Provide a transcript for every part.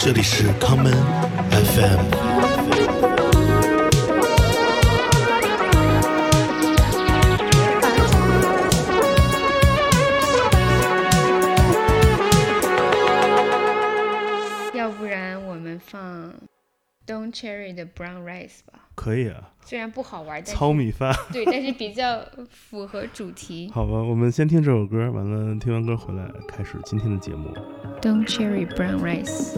这里是康门 FM。Cherry 的 Brown Rice 吧，可以啊，虽然不好玩，糙米饭。对，但是比较符合主题。好吧，我们先听这首歌，完了听完歌回来开始今天的节目。Don't Cherry Brown Rice。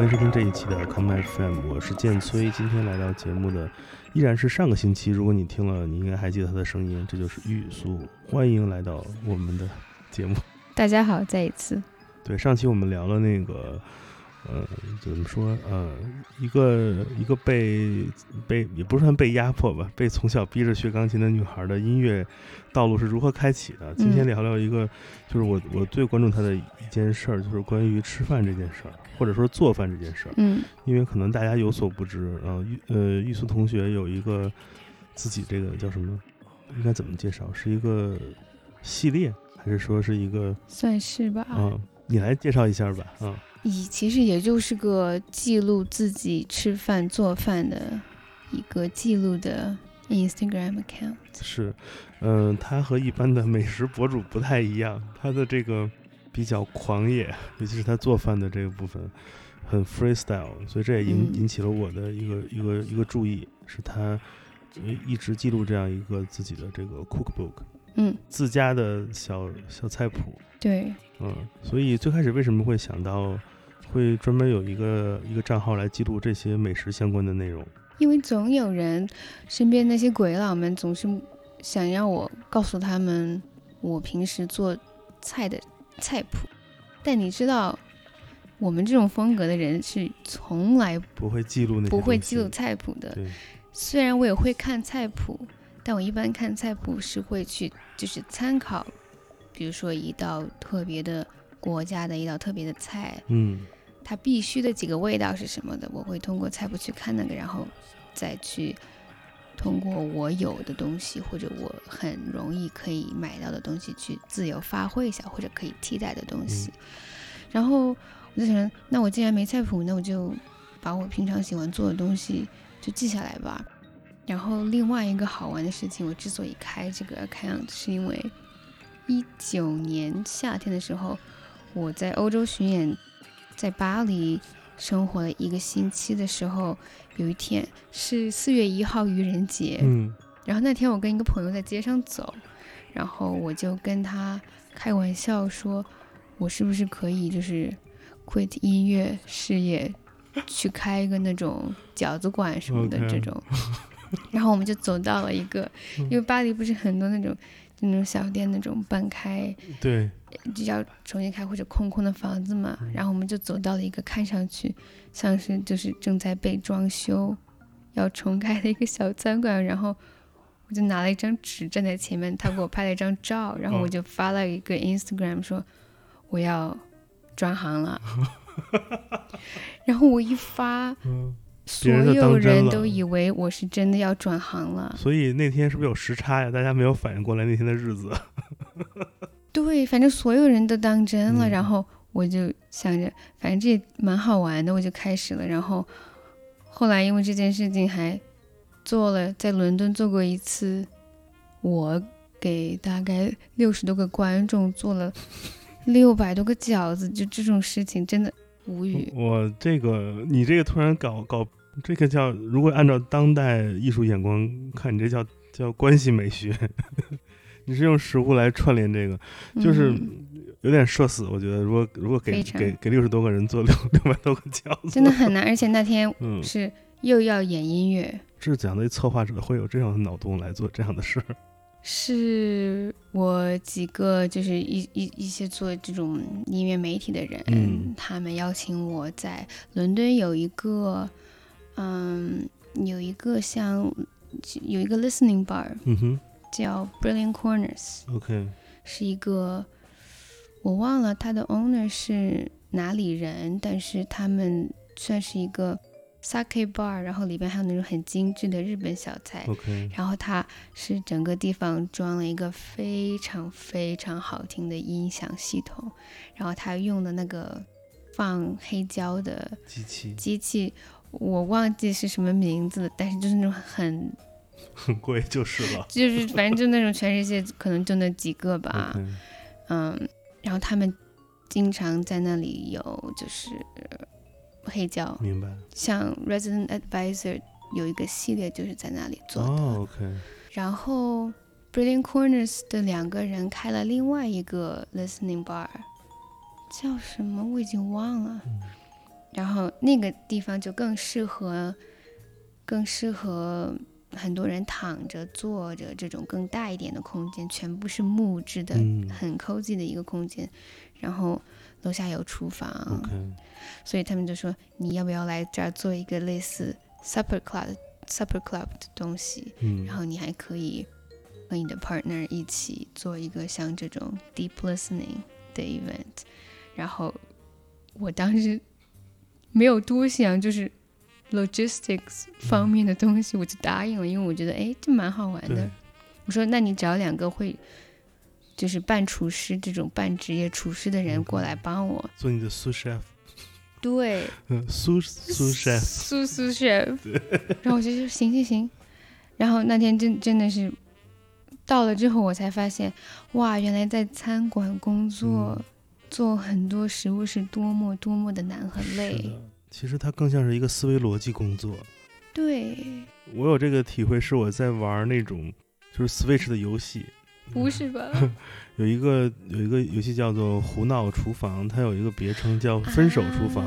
欢迎收听这一期的 Come FM，我是建崔。今天来到节目的依然是上个星期，如果你听了，你应该还记得他的声音，这就是玉苏。欢迎来到我们的节目。大家好，再一次。对，上期我们聊了那个，呃，怎么说？呃，一个一个被被也不算被压迫吧，被从小逼着学钢琴的女孩的音乐道路是如何开启的。今天聊聊一个，就是我我最关注她的一件事儿，就是关于吃饭这件事儿，或者说做饭这件事儿。嗯因为可能大家有所不知，呃，玉呃玉苏同学有一个自己这个叫什么？应该怎么介绍？是一个系列，还是说是一个？算是吧。嗯，你来介绍一下吧。嗯。以其实也就是个记录自己吃饭做饭的一个记录的 Instagram account。是，嗯、他和一般的美食博主不太一样，他的这个比较狂野，尤其是他做饭的这个部分很 freestyle，所以这也引嗯。引起了我的一个一个一个注意，是他呃一直记录这样一个自己的这个 cookbook，嗯，自家的小小菜谱，对，嗯，所以最开始为什么会想到会专门有一个一个账号来记录这些美食相关的内容？因为总有人身边那些鬼佬们总是想让我告诉他们我平时做菜的菜谱，但你知道，我们这种风格的人是从来不会记录那些不会记录菜谱的。虽然我也会看菜谱，但我一般看菜谱是会去就是参考，比如说一道特别的国家的一道特别的菜，嗯它必须的几个味道是什么的，我会通过菜谱去看那个，然后再去通过我有的东西或者我很容易可以买到的东西去自由发挥一下，或者可以替代的东西。然后我就想，那我既然没菜谱，那我就把我平常喜欢做的东西就记下来吧。然后另外一个好玩的事情，我之所以开这个 account，是因为一九年夏天的时候，我在欧洲巡演，在巴黎生活了一个星期的时候，有一天是四月一号愚人节，嗯然后那天我跟一个朋友在街上走，然后我就跟他开玩笑说，我是不是可以就是 quit 音乐事业，去开一个那种饺子馆什么的这种。然后我们就走到了一个，因为巴黎不是很多那种就那种小店那种半开，对，就要重新开或者空空的房子嘛。然后我们就走到了一个看上去像是就是正在被装修、要重开的一个小餐馆，然后我就拿了一张纸站在前面，他给我拍了一张照，然后我就发了一个 Instagram 说我要转行了。然后我一发，所有人都以为我是真的要转行了。所以那天是不是有时差呀？大家没有反应过来那天的日子。对，反正所有人都当真了。然后我就想着，反正这也蛮好玩的，我就开始了。然后后来因为这件事情还做了，在伦敦做过一次，我给大概六十多个观众做了六百多个饺子，就这种事情真的。无语，我这个你这个突然搞搞这个叫，如果按照当代艺术眼光看，你这叫叫关系美学，你是用食物来串联这个，就是有点社死。我觉得如果如果给给给六十多个人做六 六百多个饺子，真的很难。而且那天 是又要演音乐，是讲的策划者会有这样的脑洞来做这样的事儿。是我几个就是一一一些做这种音乐媒体的人，他们邀请我在伦敦有一个，嗯，有一个像有一个 listening bar，嗯哼，叫 Brilliant Corners，OK，是一个我忘了他的 owner 是哪里人，但是他们算是一个。Sake bar，然后里边还有那种很精致的日本小菜。OK，然后它是整个地方装了一个非常非常好听的音响系统，然后它用的那个放黑胶的机器，机器我忘记是什么名字，但是就是那种很 很贵就是了，就 是反正就那种全世界可能就那几个吧。嗯，然后他们经常在那里有就是。黑胶，明白。像 Resident Advisor 有一个系列就是在那里做的。哦，OK。然后 Brilliant Corners 的两个人开了另外一个 Listening Bar，叫什么我已经忘了。然后那个地方就更适合，更适合很多人躺着、坐着这种更大一点的空间，全部是木质的，很 cozy 的一个空间。然后。楼下有厨房，所以他们就说你要不要来这儿做一个类似 supper club supper club 的东西，然后你还可以和你的 partner 一起做一个像这种 deep listening 的 event。然后我当时没有多想，就是 logistics 方面的东西，我就答应了，因为我觉得哎，这蛮好玩的。我说那你找两个会。就是半厨师这种半职业厨师的人过来帮我。做你的 sous chef，对，嗯，sous sous chef，sous sous chef，然后我就说行行行，然后那天真真的是到了之后，我才发现，哇，原来在餐馆工作做很多食物是多么多么的难和累。其实它更像是一个思维逻辑工作。对，我有这个体会，是我在玩那种就是 Switch 的游戏。不是吧？有一个有一个游戏叫做《胡闹厨房》，它有一个别称叫“分手厨房”，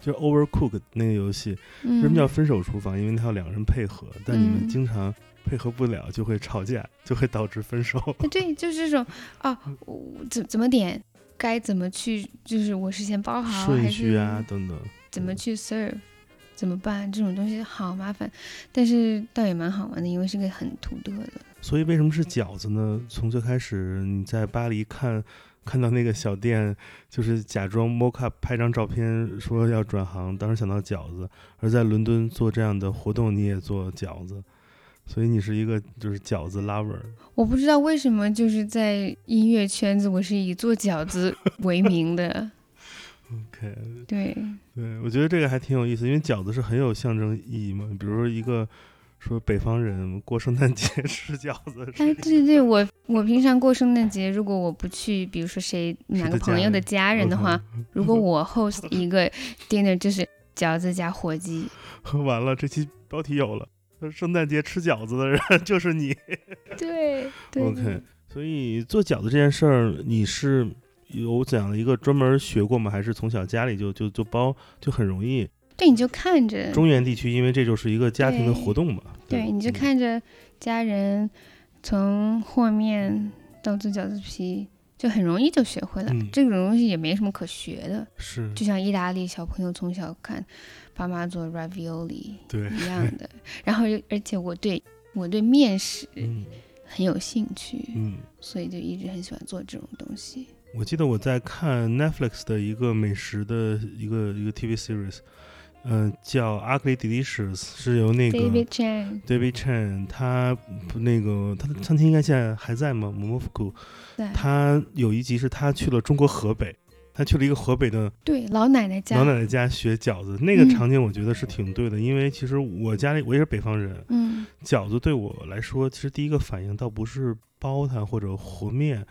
就是 Overcook 那个游戏。为什么叫分手厨房？因为它要两个人配合，但你们经常配合不了，就会吵架，就会导致分手。对，就是这种啊，怎怎么点，该怎么去，就是我事先包好顺序啊等等，怎么去 serve，怎么办？这种东西好麻烦，但是倒也蛮好玩的，因为是个很土特的。所以为什么是饺子呢？从最开始你在巴黎看，看到那个小店，就是假装 mock up 拍张照片说要转行，当时想到饺子；而在伦敦做这样的活动，你也做饺子，所以你是一个就是饺子 lover。我不知道为什么就是在音乐圈子，我是以做饺子为名的。OK，对对，我觉得这个还挺有意思，因为饺子是很有象征意义嘛，比如说一个。说北方人过圣诞节 吃饺子。哎，对对，我我平常过圣诞节，如果我不去，比如说谁哪个朋友的家人的话，如果我 host 一个 dinner，就是饺子加火鸡。完了，这期标题有了，圣诞节吃饺子的人 就是你。对，OK。所以做饺子这件事儿，你是有怎样的一个专门学过吗？还是从小家里就就就包就很容易？对，你就看着中原地区，因为这就是一个家庭的活动嘛。对，你就看着家人从和面到做饺子皮就很容易就学会了。嗯这种东西也没什么可学的，是，就像意大利小朋友从小看爸妈做 ravioli 对，一样的。然后又而且我对我对面食嗯很有兴趣，嗯。所以就一直很喜欢做这种东西。我记得我在看 Netflix 的一个美食的一个一个 TV series，嗯、叫《Ugly Delicious》，是由那个 David Chan David Chen，他不那个他的餐厅应该现在还在吗？O f u 在。他有一集是他去了中国河北，他去了一个河北的对老奶奶家，老奶奶家学饺子，那个嗯。场景我觉得是挺对的，因为其实我家里我也是北方人，嗯。饺子对我来说，其实第一个反应倒不是包它或者和面，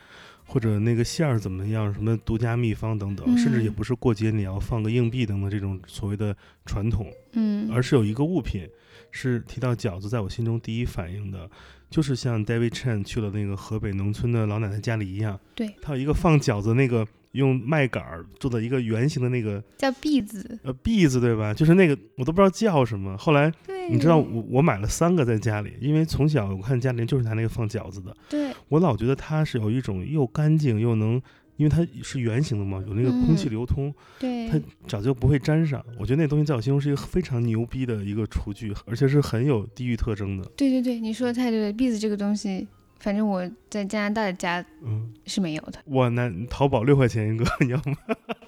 或者那个馅儿怎么样，什么独家秘方等等，嗯甚至也不是过节你要放个硬币等等这种所谓的传统，嗯，而是有一个物品是提到饺子，在我心中第一反应的，就是像 David Chen 去了那个河北农村的老奶奶家里一样，对，他有一个放饺子那个用麦秆儿做的一个圆形的那个叫篦子，呃篦子，对吧？就是那个我都不知道叫什么，后来。对，你知道我我买了三个在家里，因为从小我看家里就是拿那个放饺子的，对，我老觉得它是有一种又干净又能，因为它是圆形的嘛，有那个空气嗯流通，对，它饺子就不会粘上。我觉得那东西在我心中是一个非常牛逼的一个厨具，而且是很有地域特征的。对对对，你说的太对了。篦子这个东西，反正我在加拿大的家嗯，是没有的，我，那淘宝六块钱一个，你要吗？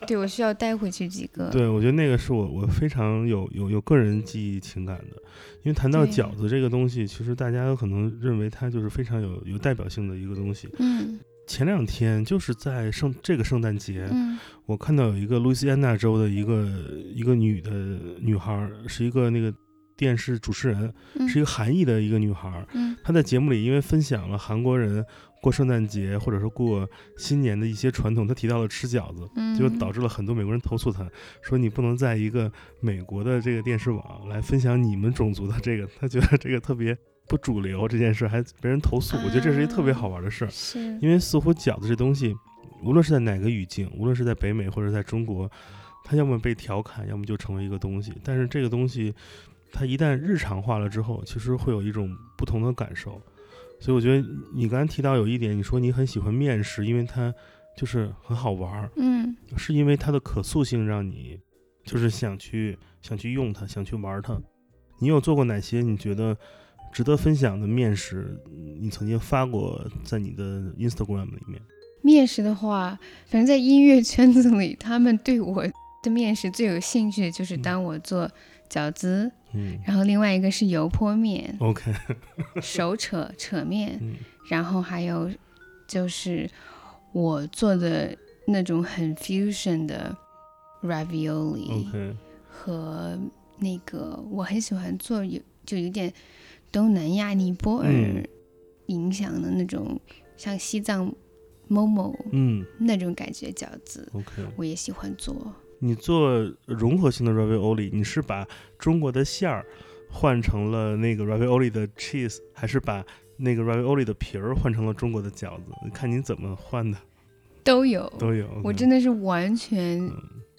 对我需要带回去几个。对，我觉得那个是我我非常有有有个人记忆情感的，因为谈到饺子这个东西，其实大家有可能认为它就是非常有有代表性的一个东西。嗯前两天就是在圣这个圣诞节，嗯我看到有一个路易斯安那州的一个一个女的女孩儿，是一个那个电视主持人，嗯，是一个韩裔的一个女孩她在节目里因为分享了韩国人过圣诞节或者说过新年的一些传统，她提到了吃饺子，嗯，就导致了很多美国人投诉她，说你不能在一个美国的这个电视网来分享你们种族的这个，她觉得这个特别不主流，这件事还被人投诉。我觉得这是一特别好玩的事儿。是因为似乎饺子这东西，无论是在哪个语境，无论是在北美或者在中国，它要么被调侃，要么就成为一个东西。但是这个东西，它一旦日常化了之后，其实会有一种不同的感受。所以我觉得你刚才提到有一点，你说你很喜欢面食，因为它就是很好玩儿，嗯是因为它的可塑性让你就是想去想去用它，想去玩它。你有做过哪些你觉得值得分享的面食？你曾经发过在你的 Instagram 里面？面食的话，反正在音乐圈子里，他们对我的面食最有兴趣的就是嗯当我做饺子，嗯。然后另外一个是油泼面、，OK，手扯扯面，嗯。然后还有就是我做的那种很 fusion 的 ravioli，OK，和那个我很喜欢做有就有点东南亚尼泊尔嗯。影响的那种，像西藏 momo 嗯。那种感觉饺子，，OK。我也喜欢做。你做融合性的 ravioli，你是把中国的馅儿换成了那个 ravioli 的 cheese，还是把那个 ravioli 的皮儿换成了中国的饺子？看你怎么换的，都有，都有。我真的是完全嗯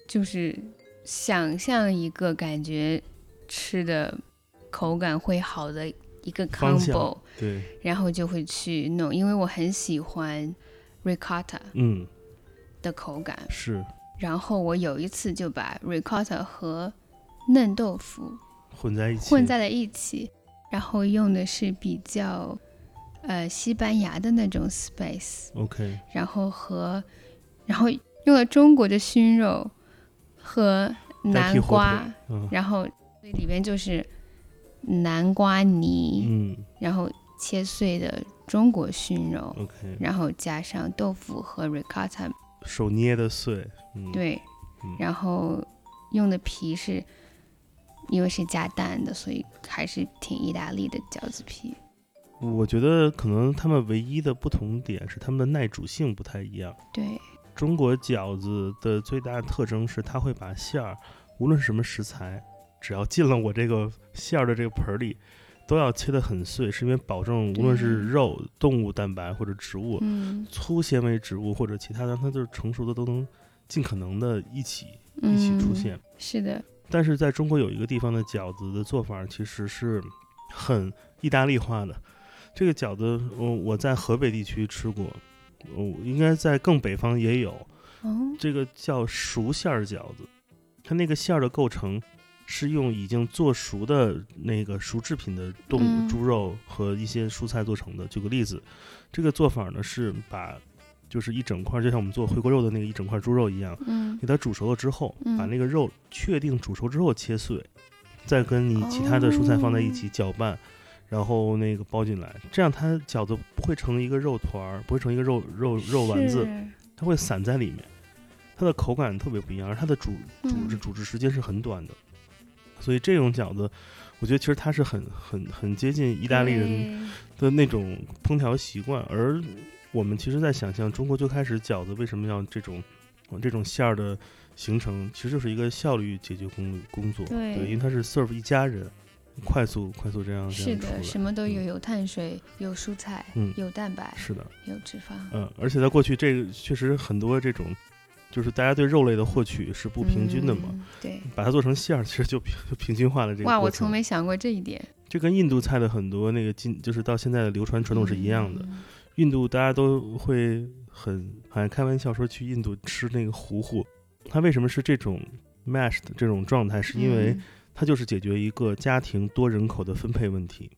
就是想象一个感觉吃的口感会好的一个 combo，对，然后就会去弄，因为我很喜欢 ricotta 嗯，的口感。是然后我有一次就把 ricotta 和嫩豆腐混在一起，混在了一起，然后用的是比较呃西班牙的那种 spice，OK，然后和然后用了中国的熏肉和南瓜然后里边就是南瓜泥，嗯。然后切碎的中国熏肉，，OK，然后加上豆腐和 ricotta，手捏的碎，嗯，对，嗯然后用的皮是。因为是加蛋的，所以还是挺意大利的饺子皮。我觉得可能他们唯一的不同点是他们的耐煮性不太一样。对，中国饺子的最大的特征是，它会把馅儿，无论是什么食材，只要进了我这个馅儿的这个盆儿里，都要切得很碎，是因为保证无论是肉、动物蛋白或者植物、嗯，粗纤维植物或者其他的，它就是成熟的都能尽可能的一起一起出嗯现。是的，但是在中国有一个地方的饺子的做法其实是很意大利化的。这个饺子，我我在河北地区吃过，我，应该在更北方也有，哦，这个叫熟馅儿饺子，它那个馅儿的构成是用已经做熟的那个熟制品的动物、嗯。猪肉和一些蔬菜做成的。举个例子，这个做法呢是把就是一整块儿，就像我们做回锅肉的那个一整块猪肉一样，嗯。给它煮熟了之后，嗯。把那个肉确定煮熟之后切碎，再跟你其他的蔬菜放在一起搅拌。然后那个包进来，这样它饺子不会成一个肉团儿，不会成一个肉肉肉丸子，它会散在里面，它的口感特别不一样，而它的煮煮制煮制时间是很短的，所以这种饺子，我觉得其实它是很很很接近意大利人的那种烹调习惯，而我们其实，在想象中国最开始饺子为什么要这种呃这种馅儿的形成，其实就是一个效率解决工工作，对因为它是 serve 一家人，快速快速这样这是的，什么都有，嗯有碳水，有蔬菜，嗯有蛋白，是的，有脂肪，嗯，而且在过去这个确实很多这种，就是大家对肉类的获取是不平均的嘛，嗯对，把它做成馅儿，其实就平就平均化了这个哇，我从没想过这一点。这跟印度菜的很多那个进，就是到现在的流传传统是一样的。嗯印度大家都会很好像开玩笑说去印度吃那个糊糊，它为什么是这种 mash 的这种状态？是因为嗯它就是解决一个家庭多人口的分配问题。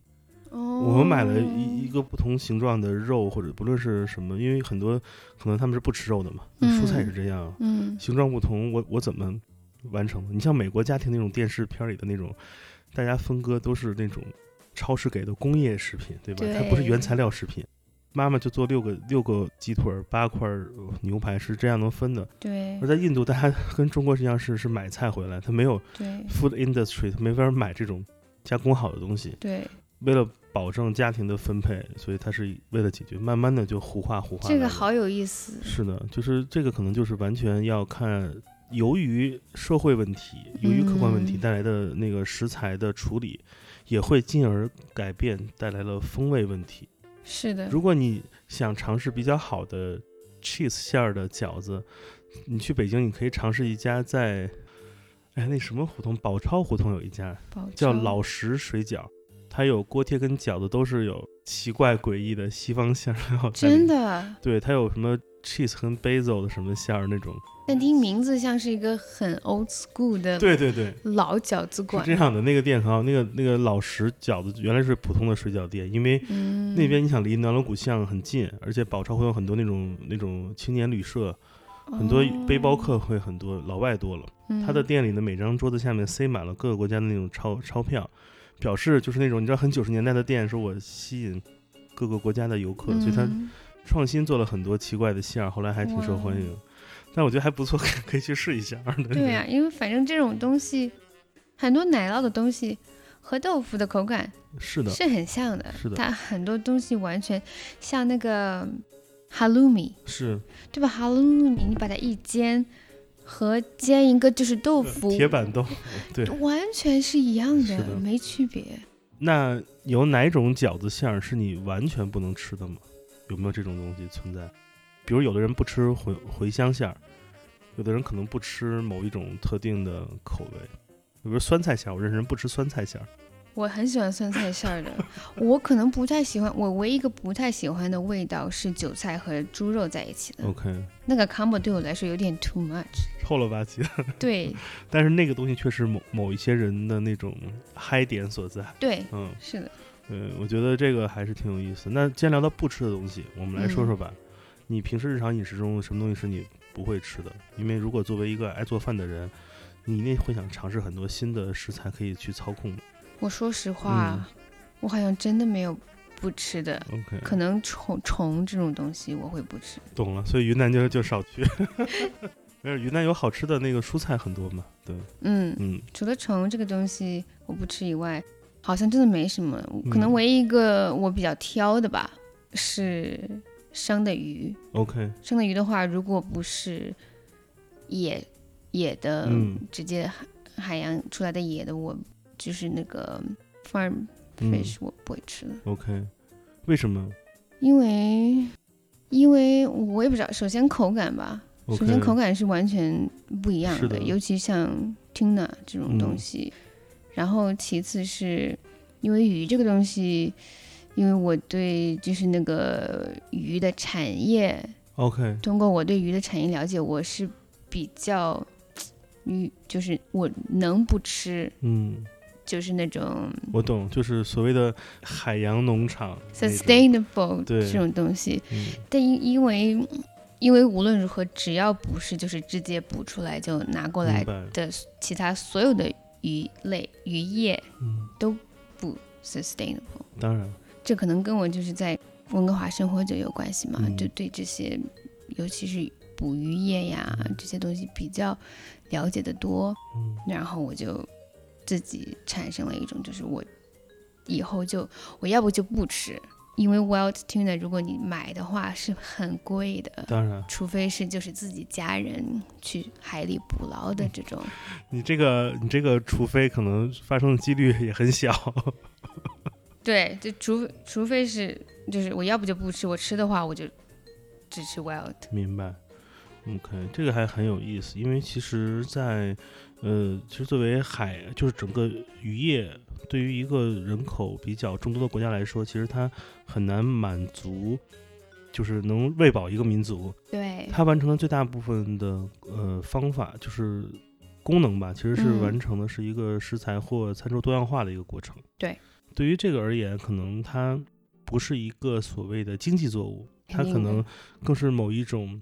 哦，我们买了一一个不同形状的肉，或者不论是什么，因为很多可能他们是不吃肉的嘛，嗯蔬菜也是这样，嗯形状不同，我我怎么完成的？你像美国家庭那种电视片里的那种，大家分割都是那种超市给的工业食品，对吧？它不是原材料食品。妈妈就做六个六个鸡腿儿，八块牛排是这样能分的。对而在印度，大家跟中国是一样，是是买菜回来，他没有对 food industry，他没法买这种加工好的东西。对，为了保证家庭的分配，所以他是为了解决，慢慢的就糊化糊化。这个好有意思。是的，就是这个可能就是完全要看，由于社会问题，由于客观问题嗯带来的那个食材的处理，也会进而改变带来了风味问题。是的，如果你想尝试比较好的 cheese 馅儿的饺子，你去北京，你可以尝试一家在，哎，那什么胡同，宝钞胡同有一家叫老石水饺，它有锅贴跟饺子都是有奇怪诡异的西方馅儿 料真的，对，它有什么 cheese 和 basil 的什么馅儿那种。但听名字像是一个很 old school 的对对对，老饺子是馆这。样的。那个店很好，那个那个老石饺子原来是普通的水饺店，因为嗯，那边你想离南锣鼓巷很近，而且宝钞会有很多那种那种青年旅社，很多背包客会很多，老外多了。哦，他的嗯店里的每张桌子下面塞满了各个国家的那种钞钞票，表示就是那种你知道很九十年代的店，说我吸引各个国家的游客，所以他嗯创新做了很多奇怪的馅儿，后来还挺受欢迎。但我觉得还不错，可 可以去试一下。对呀、因为反正这种东西，很多奶酪的东西和豆腐的口感是的，是很像的。是的它很多东西完全像那个 halloumi，是对吧？halloumi 你把它一煎，和煎一个就是豆腐，铁板豆腐。对，完全是一样是的没区别。那有哪种饺子馅儿是你完全不能吃的吗？有没有这种东西存在？比如有的人不吃茴茴香馅儿，有的人可能不吃某一种特定的口味，比如酸菜馅儿，我认识人不吃酸菜馅儿。我很喜欢酸菜馅儿的，我可能不太喜欢，我唯一一个不太喜欢的味道是韭菜和猪肉在一起的，OK，那个 combo 对我来说有点 too much。臭了吧唧的，对但是那个东西确实某某一些人的那种嗨点所在。对，嗯，是的，嗯，我觉得这个还是挺有意思。那既然聊到不吃的东西，我们来说说吧。你平时日常饮食中什么东西是你不会吃的？因为如果作为一个爱做饭的人，你一定会想尝试很多新的食材可以去操控的。我说实话，嗯我好像真的没有不吃的，OK，可能虫虫这种东西我会不吃。懂了。所以云南就就少去。没有，云南有好吃的那个蔬菜很多嘛。对，嗯，嗯除了虫这个东西我不吃以外，好像真的没什么。可能嗯唯一一个我比较挑的吧，是生的鱼。，OK，生的鱼的话，如果不是野野的，嗯直接海海洋出来的野的，我就是那个 farm 嗯。fish，、我不会吃的，，OK，为什么？因为因为我也不知道，首先口感吧首先口感是完全不一样是的尤其像 tuna 这种东嗯。西，然后其次是因为鱼这个东西。因为我对就是那个鱼的产业，OK，通过我对鱼的产业了解，我是比较 鱼，就是我能不吃，嗯，就是那种我懂，就是所谓的海洋农场 sustainable 对。这种东西。嗯。但因因为因为无论如何，只要不是就是直接捕出来就拿过来，的其他所有的鱼类渔业都，不 sustainable。当然，这可能跟我就是在温哥华生活就有关系嘛，嗯。就对这些，尤其是捕鱼业呀这些东西比较了解的多，嗯。然后我就自己产生了一种，就是我以后就我要不就不吃，因为 wild tuna 如果你买的话是很贵的，当然，除非是就是自己家人去海里捕捞的这种。你这个你这个，除非可能发生的几率也很小。对，就除除非是就是我要不就不吃，我吃的话我就只吃 wild。明白，OK，这个还很有意思，因为其实在，呃，其实作为海，就是整个渔业，对于一个人口比较众多的国家来说，其实它很难满足，就是能喂饱一个民族。对，它完成的最大部分的呃方法就是功能吧，其实是嗯完成的是一个食材或餐桌多样化的一个过程。对，对于这个而言，可能它不是一个所谓的经济作物，它可能更是某一种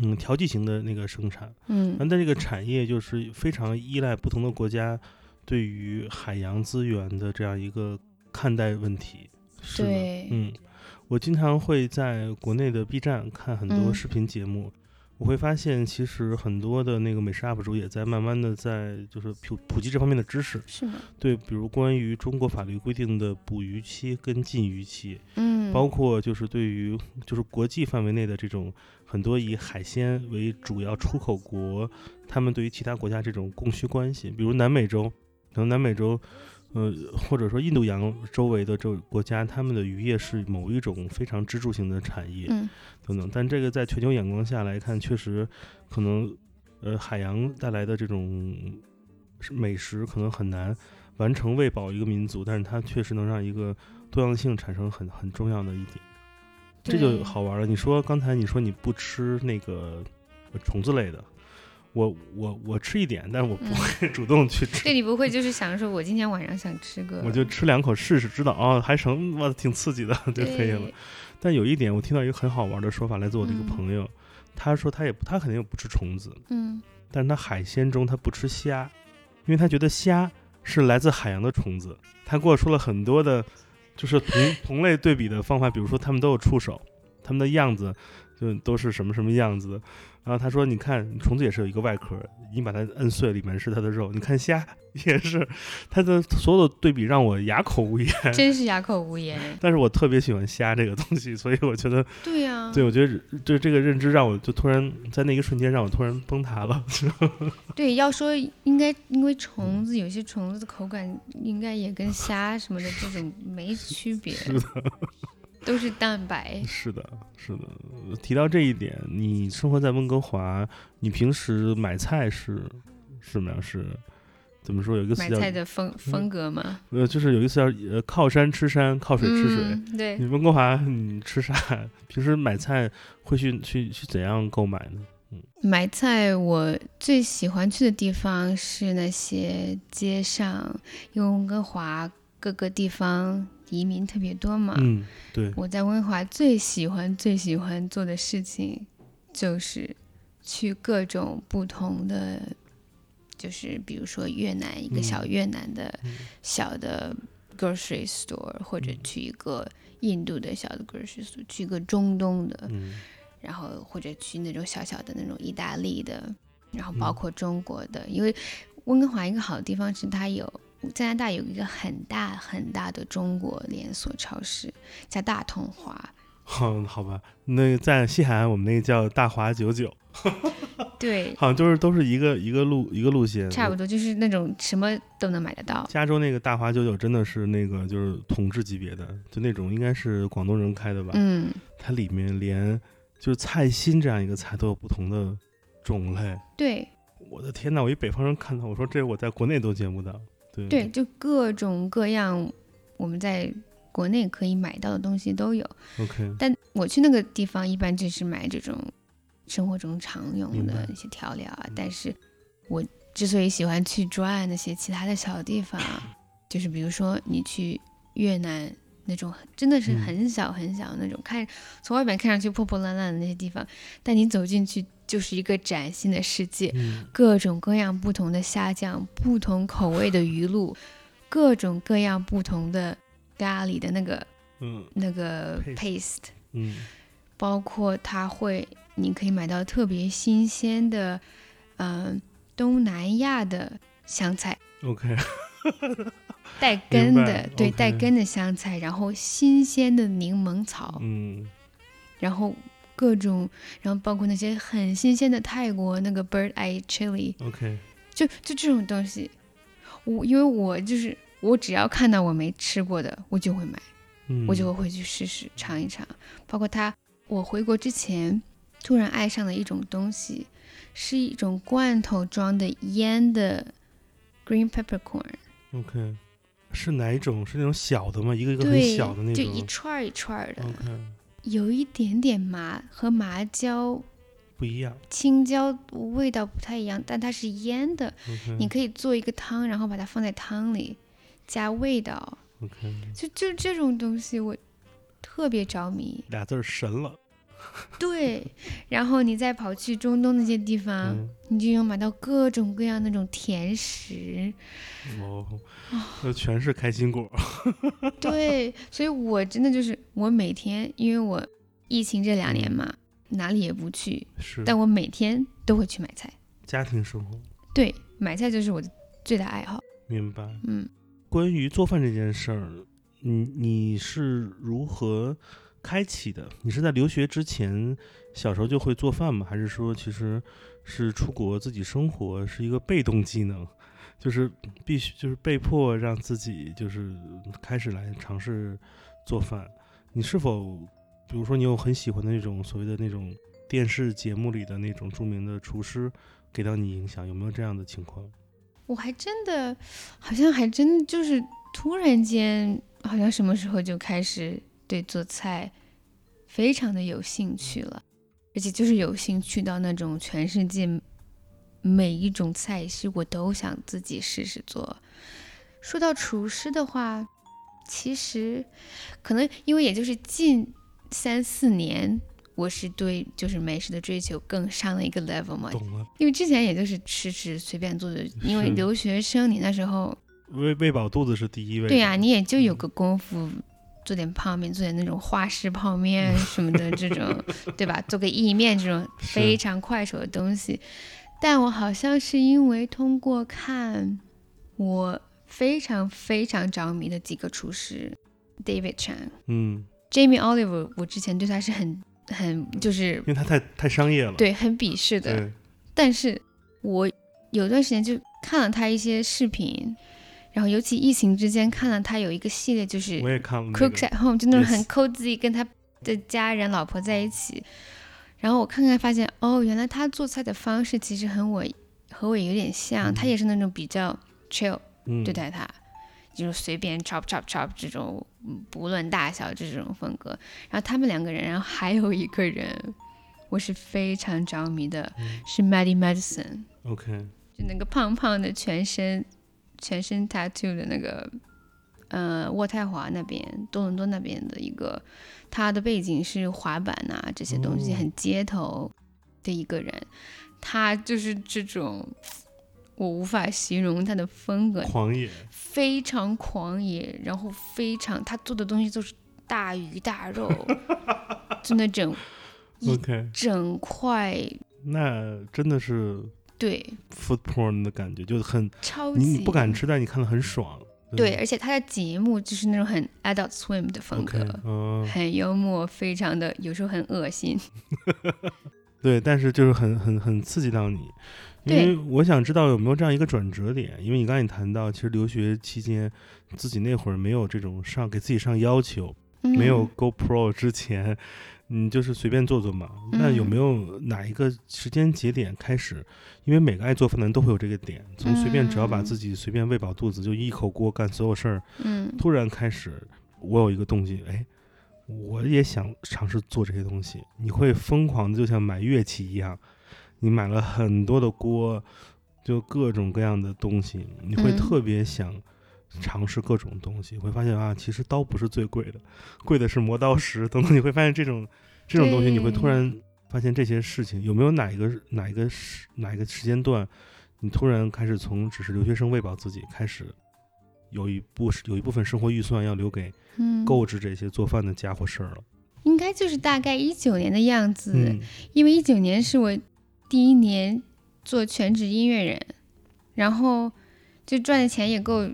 嗯调剂型的那个生产。嗯但这个产业就是非常依赖不同的国家对于海洋资源的这样一个看待问题。是的，嗯，我经常会在国内的 B 站看很多嗯视频节目，我会发现其实很多的那个美食 UP 主也在慢慢的在就是普普及这方面的知识。是吗？对，比如关于中国法律规定的捕鱼期跟禁渔期，嗯，包括就是对于就是国际范围内的这种很多以海鲜为主要出口国，他们对于其他国家这种供需关系，比如南美洲，可能南美洲，呃，或者说印度洋周围的这种国家，他们的渔业是某一种非常支柱性的产业嗯等等。但这个在全球眼光下来看，确实可能，呃，海洋带来的这种美食可能很难完成喂饱一个民族，但是它确实能让一个多样性产生很很重要的一点。这就好玩了。你说刚才你说你不吃那个呃虫子类的，我我我吃一点，但是我不嗯会 主动去吃，对你不会就是想说，我今天晚上想吃个，我就吃两口试试，知道哦还成，哇挺刺激的就可以了。但有一点，我听到一个很好玩的说法，来自我的一个嗯朋友，他说他也不他肯定也不吃虫子，嗯但是他海鲜中他不吃虾，因为他觉得虾是来自海洋的虫子。他给我说了很多的，就是同 同类对比的方法，比如说他们都有触手，他们的样子就都是什么什么样子的。然后他说：“你看，虫子也是有一个外壳，你把它摁碎，里面是它的肉。你看虾 也是，它的所有的对比让我哑口无言。真是哑口无言。但是我特别喜欢虾这个东西，所以我觉得，对呀、对我觉得这这个认知让我就突然在那一瞬间让我突然崩塌了。对，要说应该，因为虫子有些虫子的口感应该也跟虾什么的这种没区 别，是的。都是蛋白。是的，是的。提到这一点，你生活在温哥华，你平时买菜是什么样？是怎么说？有一个词买菜的风风格吗，呃，就是有一个词叫呃靠山吃山，靠水吃水。嗯、对你，温哥华你吃啥？平时买菜会去去去怎样购买呢？买菜我最喜欢去的地方是那些街上，因为温哥华各个地方移民特别多嘛。嗯，对，我在温哥华最喜欢最喜欢做的事情，就是去各种不同的，就是比如说越南一个嗯小越南的嗯小的 grocery store，、或者去一个印度的小的 grocery store，去一个中东的，嗯。然后或者去那种小小的那种意大利的，然后包嗯括中国的，因为温哥华一个好的地方是它有加拿大有一个很大很大的中国连锁超市，叫大同华。嗯，好吧。那个在西海岸，我们那个叫大华九九，对，好像就是都是一个一个路一个路线，差不多就是那种什么都能买得到。加州那个大华九九真的是那个就是统治级别的，就那种应该是广东人开的吧？嗯，它里面连就是菜心这样一个菜都有不同的种类。对我的天呐！我一北方人看到，我说这我在国内都见不到。对对，就各种各样我们在国内可以买到的东西都有。OK，但我去那个地方一般就是买这种生活中常用的一些调料啊嗯。但是我之所以喜欢去转那些其他的小地方，就是比如说你去越南那种真的是嗯很小很小那种，看从外面看上去破破烂烂的那些地方，但你走进去就是一个崭新的世界，嗯。各种各样不同的虾酱，不同口味的鱼露，各种各样不同的咖喱的那个嗯那个 Paste paste。嗯。包括它会，你可以买到特别新鲜的，嗯、东南亚的香菜，，OK，带根的，对，带根的香菜，然后新鲜的柠檬草，嗯。然后各种，然后包括那些很新鲜的泰国那个 bird eye chili，，OK，就就这种东西，我因为我就是我只要看到我没吃过的，我就会买。嗯，我就会回去试试尝一尝。包括他，我回国之前突然爱上了一种东西，是一种罐头装的腌的 green peppercorn，OK，是哪一种？是那种小的吗？一个一个很对小的那种，就。一串儿一串儿的，OK，有一点点麻和麻椒、不一样。青椒味道不太一样，但它是腌的。你可以做一个汤，然后把它放在汤里加味道，OK，就就这种东西我特别着迷。俩字儿神了。对，然后你再跑去中东那些地方，嗯，你就能买到各种各样那种甜食。哦，那全是开心果。对，所以我真的就是我每天，因为我疫情这两年嘛，哪里也不去，是，但我每天都会去买菜。家庭生活，对，买菜就是我的最大爱好。明白。嗯，关于做饭这件事儿，你你是如何开启的？你是在留学之前小时候就会做饭吗？还是说其实是出国自己生活是一个被动技能，就是必须就是被迫让自己就是开始来尝试做饭？你是否比如说你有很喜欢的那种所谓的那种电视节目里的那种著名的厨师给到你影响？有没有这样的情况？我还真的，好像还真就是突然间，好像什么时候就开始对做菜非常的有兴趣了，而且就是有兴趣到那种全世界每一种菜系我都想自己试试做。说到厨师的话，其实可能因为也就是近三四年，我是对就是美食的追求更上了一个 level 嘛，懂了，因为之前也就是吃吃随便做做，因为留学生你那时候，喂喂饱肚子是第一位。对呀、你也就有个功夫做点泡面，做点那种花式泡面什么的这种，对吧？做个意面这种非常快手的东西。但我好像是因为通过看我非常非常着迷的几个厨师，David Chang、嗯，Jamie Oliver，我之前对他是很很就是因为他太太商业了。对很鄙视的，但是我有段时间就看了他一些视频，然后尤其疫情之间看了他有一个系列，就是我也看了、那 Cooks。at Home，就那种很 cozy，跟他的家人、老婆在一起。然后我看看发现，哦，原来他做菜的方式其实和我和我有点像，嗯他也是那种比较 chill 嗯，对待他，就是随便 chop chop chop 这种嗯不论大小这种风格。然后他们两个人，然后还有一个人，我是非常着迷的，嗯是 Maddie Madison。OK，就那个胖胖的全身全身 tattoo 的那个，呃，渥太华那边、多伦多那边的一个，他的背景是滑板啊这些东西，哦。很街头的一个人，他就是这种，我无法形容他的风格，狂野。非常狂野，然后非常他做的东西都是大鱼大肉，就那种一 OK，整块，那真的是对，food porn 的感觉，就是很超级你你不敢吃，但你看的很爽。对，而且他的节目就是那种很 Adult Swim 的风格很幽默，非常的有时候很恶心。对，但是就是很很很刺激到你，因对。为我想知道有没有这样一个转折点，因为你刚才也谈到，其实留学期间自己那会儿没有这种上给自己上要求，没有嗯。GoPro 之前，嗯，就是随便做做嘛。那有嗯没有哪一个时间节点开始？因为每个爱做饭的人都会有这个点，从随便只要把嗯自己随便喂饱肚子，就一口锅干所有事儿，嗯突然开始我有一个动机，哎，我也想尝试做这些东西，你会疯狂的，就像买乐器一样，你买了很多的锅，就各种各样的东西，你会嗯特别想尝试各种东西，会发现啊，其实刀不是最贵的，贵的是磨刀石等等，你会发现这种这种东西，你会突然发现这些事情有没有哪一个哪一个时哪一个时间段，你突然开始从只是留学生喂饱自己，开始有一部有一部分生活预算要留给嗯，购置这些做饭的家伙事儿了。应该就是大概一九年的样子，嗯。因为一九年是我第一年做全职音乐人，然后就赚的钱也够，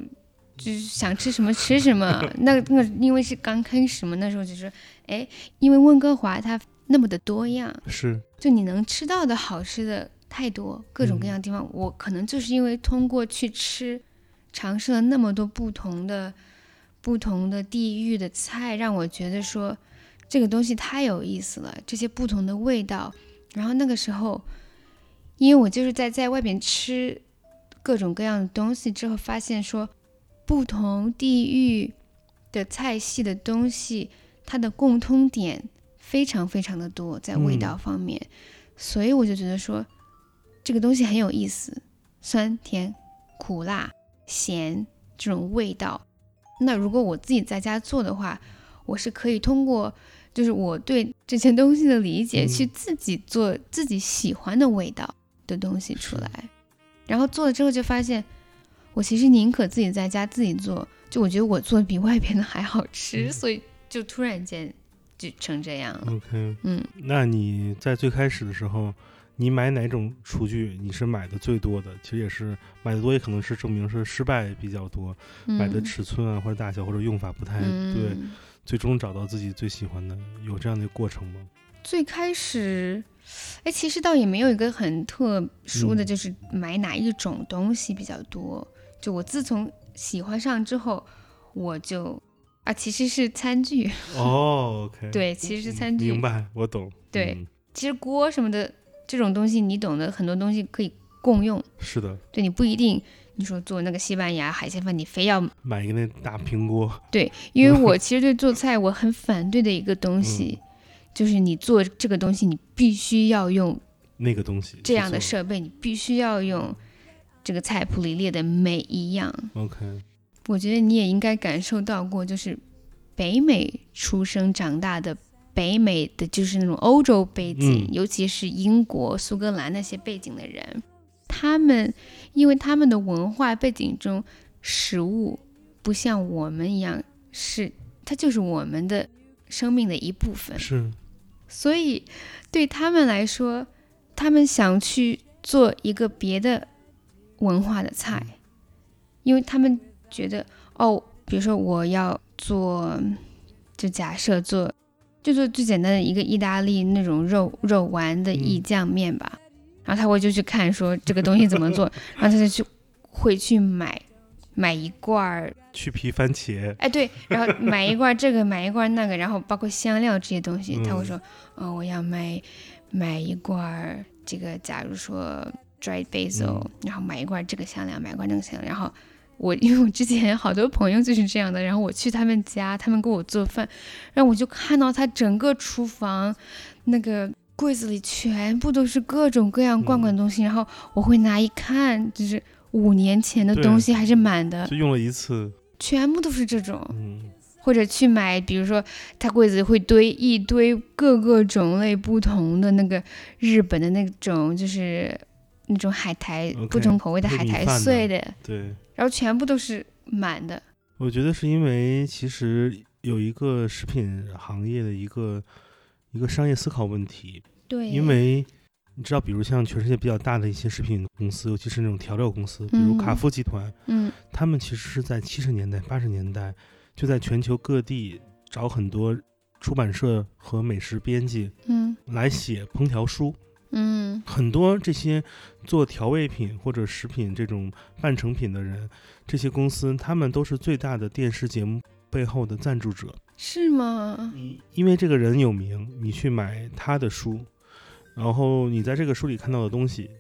就是想吃什么吃什么。那 那个因为是刚开始嘛，那时候就是，哎，因为温哥华它那么的多样，是，就你能吃到的好吃的太多，各种各样的地方。我可能就是因为通过去吃，尝试了那么多不同的、不同的地域的菜，让我觉得说这个东西太有意思了。这些不同的味道，然后那个时候，因为我就是在在外边吃各种各样的东西之后，发现说不同地域的菜系的东西，它的共通点非常非常的多，在味道方面，所以我就觉得说这个东西很有意思，酸甜苦辣咸这种味道。那如果我自己在家做的话，我是可以通过就是我对这些东西的理解，嗯去自己做自己喜欢的味道的东西出来。然后做了之后就发现，我其实宁可自己在家自己做，就我觉得我做的比外边的还好吃，嗯 所以就突然间就成这样了。OK，嗯，那你在最开始的时候，你买哪种厨具你是买的最多的？其实也是买的多，也可能是证明是失败比较多，买的嗯尺寸啊或者大小或者用法不太对，嗯最终找到自己最喜欢的，有这样的过程吗？最开始，哎，其实倒也没有一个很特殊的，嗯就是买哪一种东西比较多。就我自从喜欢上之后，我就啊，其实是餐具，哦，OK，对，其实是餐具。明白，我懂。对嗯其实锅什么的这种东西，你懂得，很多东西可以共用。是的，对你不一定，你说做那个西班牙海鲜饭，你非要买一个那大平锅，对，因为 我其实对做菜我很反对的一个东西，就是你做这个东西，你必须要用那个东西这样的设备，你必须要用这个菜谱里列的每一样。OK，我觉得你也应该感受到过，就是北美出生长大的北美的，就是那种欧洲背景，嗯。尤其是英国、苏格兰那些背景的人，他们因为他们的文化背景中，食物不像我们一样是它就是我们的生命的一部分，是。所以对他们来说，他们想去做一个别的文化的菜，因为他们觉得哦，比如说我要做，就假设做，就做最简单的一个意大利那种肉肉丸的意酱面吧，然后他会就去看说这个东西怎么做，然后他就去会去买买一罐儿。去皮番茄，哎，对，然后买一罐这个，买一罐那个，然后包括香料这些东西，他会嗯说，哦，我要买买一罐儿这个，假如说 dried basil，、嗯。然后买一罐这个香料，买一罐那个香料，然后我因为我之前好多朋友就是这样的，然后我去他们家，他们给我做饭，然后我就看到他整个厨房那个柜子里全部都是各种各样罐罐东西，然后我会拿一看，就是五年前的东西还是满的，就用了一次，全部都是这种。嗯，或者去买，比如说他柜子里会堆一堆各个种类不同的那个日本的那种，就是那种海苔不同口味的海苔碎的，对，然后全部都是满的。我觉得是因为其实有一个食品行业的一个一个商业思考问题，对，因为你知道，比如像全世界比较大的一些食品公司，尤其是那种调料公司，比如嗯。卡夫集团，嗯。他们其实是在七十年代、八十年代就在全球各地找很多出版社和美食编辑嗯。来写烹调书。嗯很多这些做调味品或者食品这种半成品的人，这些公司他们都是最大的电视节目背后的赞助者。是吗？因为这个人有名，你去买他的书，然后你在这个书里看到的东西，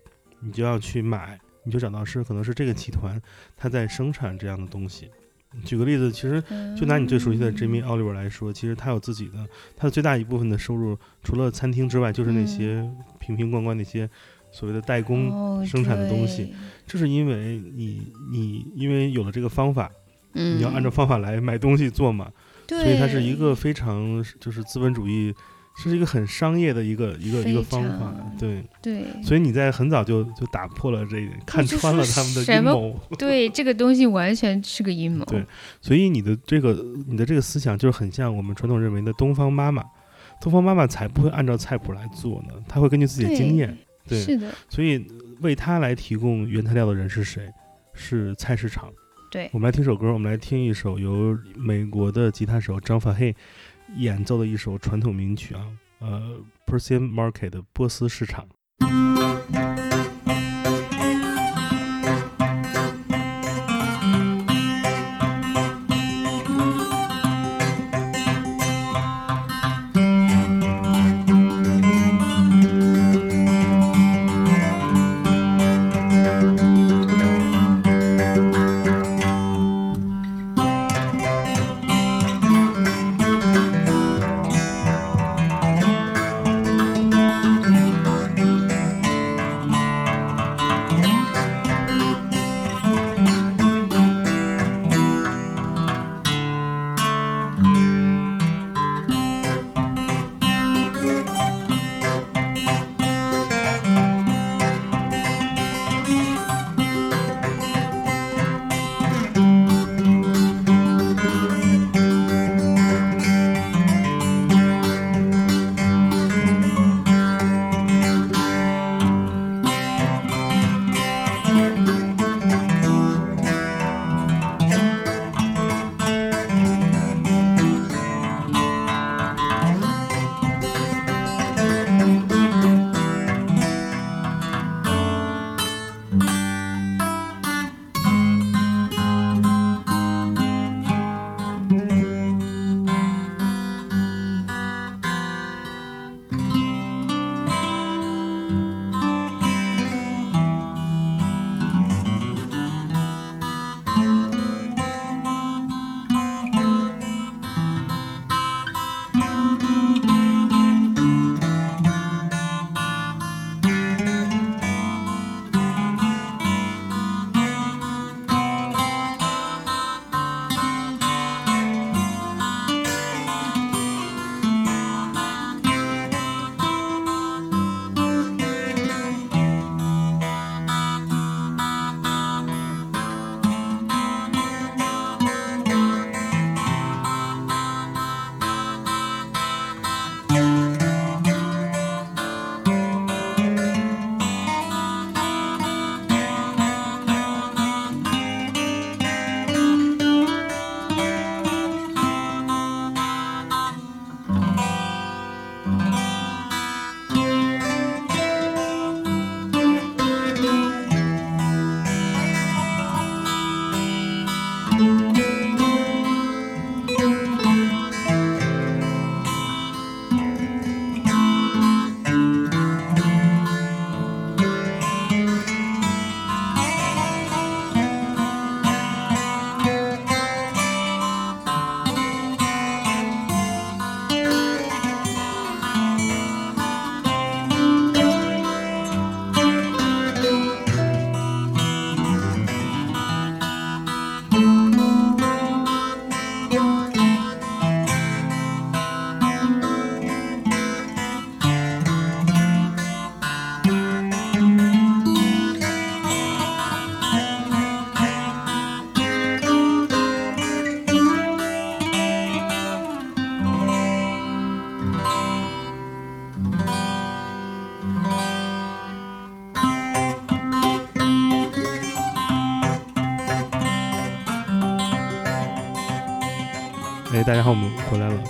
你就要去买，你就找到是可能是这个集团他在生产这样的东西。举个例子，其实就拿你最熟悉的 Jimmy Oliver 来说，其实他有自己的，他的最大一部分的收入，除了餐厅之外，就是那些瓶瓶罐罐那些所谓的代工哦生产的东西。对这是因为你你因为有了这个方法，嗯，你要按照方法来买东西做嘛，所以它是一个非常就是资本主义，是一个很商业的一个一个一个方法，对。对所以你在很早就就打破了这个，看穿了他们的阴谋。对，这个东西完全是个阴谋。对所以你的这个你的这个思想就是很像我们传统认为的东方妈妈，东方妈妈才不会按照菜谱来做呢，她会根据自己的经验。对是的，所以为她来提供原材料的人是谁？是菜市场。对我们来听首歌，我们来听一首由美国的吉他手张法黑演奏的一首传统名曲啊，呃，Persian Market 的波斯市场。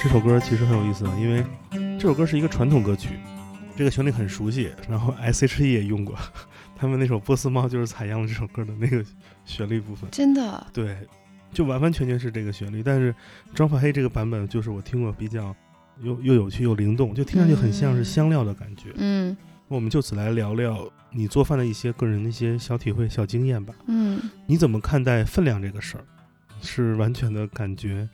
这首歌其实很有意思，因为这首歌是一个传统歌曲，这个旋律很熟悉，然后 S.H.E 也用过，他们那首《波斯猫》就是采样了这首歌的那个旋律部分。真的，对，就完完全全是这个旋律。但是张法黑这个版本就是我听过比较又又有趣又灵动，就听上去很像是香料的感觉。嗯我们就此来聊聊你做饭的一些个人的一些小体会、小经验吧。嗯，你怎么看待分量这个事儿？是完全的感觉，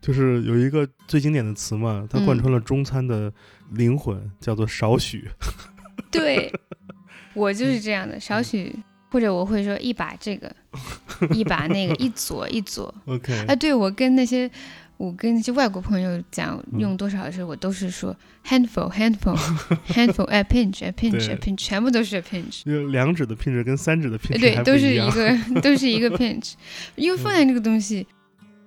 就是有一个最经典的词嘛，它贯穿了中餐的灵魂，叫做少许。对，我就是这样的，少许，或者我会说一把这个，一把那个，一左一左。OK，啊，对我跟那些我跟那些外国朋友讲用多少的时候，我都是说 handful handful handful a pinch a pinch a pinch，全部都是 pinch。就两指的 pinch 跟三指的 pinch 对，都是一个，都是一个 pinch，因为放在这个东西，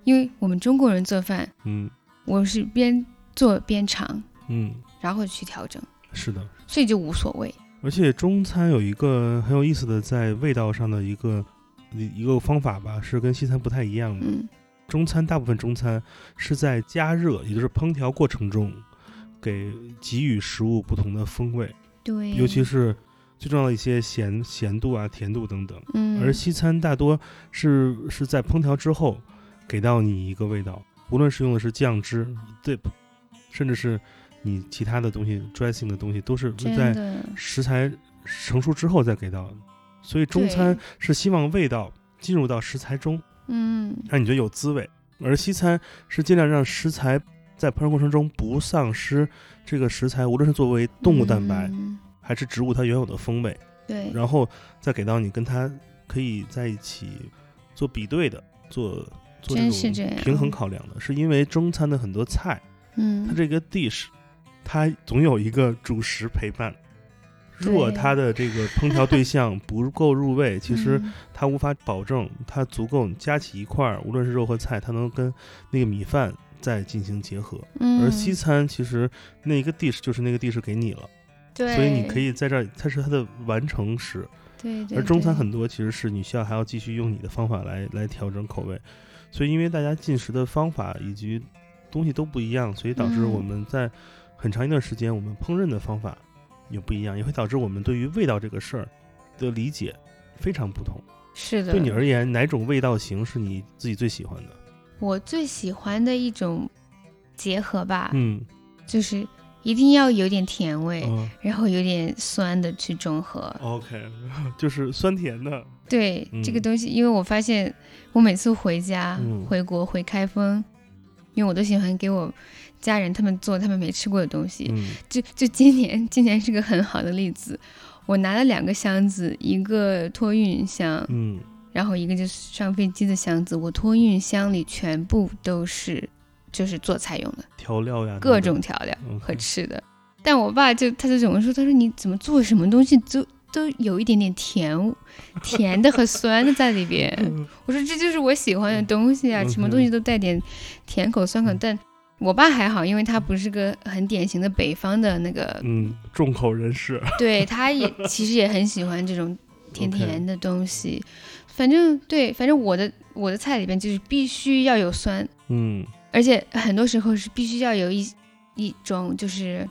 因为我们中国人做饭，嗯我是边做边尝，嗯，然后去调整，是的。所以就无所谓。而且中餐有一个很有意思的在味道上的一个一一个方法吧，是跟西餐不太一样的。嗯中餐大部分中餐是在加热，也就是烹调过程中，给给予食物不同的风味，对，尤其是最重要的一些咸咸度啊、甜度等等。嗯，而西餐大多是是在烹调之后给到你一个味道，无论是用的是酱汁、dip，甚至是你其他的东西 dressing 的东西，都是在食材成熟之后再给到的。所以中餐是希望味道进入到食材中，嗯。让你觉得有滋味；而西餐是尽量让食材在烹饪过程中不丧失这个食材，无论是作为动物蛋白、嗯。还是植物它原有的风味，对，然后再给到你跟它可以在一起做比对的，做做真是这样种平衡考量的。是因为中餐的很多菜，嗯，它这个 dish，它总有一个主食陪伴。若对它的这个烹调对象 不够入味，其实嗯它无法保证它足够加起一块儿，无论是肉和菜，它能跟那个米饭再进行结合。嗯，而西餐其实那一个 dish 就是那个 dish 给你了，对，所以你可以在这儿，它是它的完成时。对，对而中餐很多其实是你需要还要继续用你的方法来来调整口味，所以因为大家进食的方法以及东西都不一样，所以导致嗯我们在很长一段时间我们烹饪的方法也不一样，也会导致我们对于味道这个事儿的理解非常不同。是的，对你而言，哪种味道型是你自己最喜欢的？我最喜欢的一种结合吧，嗯，就是一定要有点甜味，哦然后有点酸的去中和。，OK，就是酸甜的，对、嗯这个东西，因为我发现我每次回家、嗯回国、回开封，因为我都喜欢给我家人他们做他们没吃过的东西。嗯就就今年，今年是个很好的例子。我拿了两个箱子，一个托运箱，嗯然后一个就是上飞机的箱子。我托运箱里全部都是就是做菜用的调料呀，各种调料和吃的。但我爸就他就总是说，他说你怎么做什么东西都都有一点点甜甜的和酸的在里边。我说这就是我喜欢的东西啊，嗯什么东西都带点甜口酸口。但我爸还好，因为他不是个很典型的北方的那个，嗯，重口人士，对，他也其实也很喜欢这种甜甜的东西。反正对，反正我的我的菜里边就是必须要有酸，嗯而且很多时候是必须要有一一种就是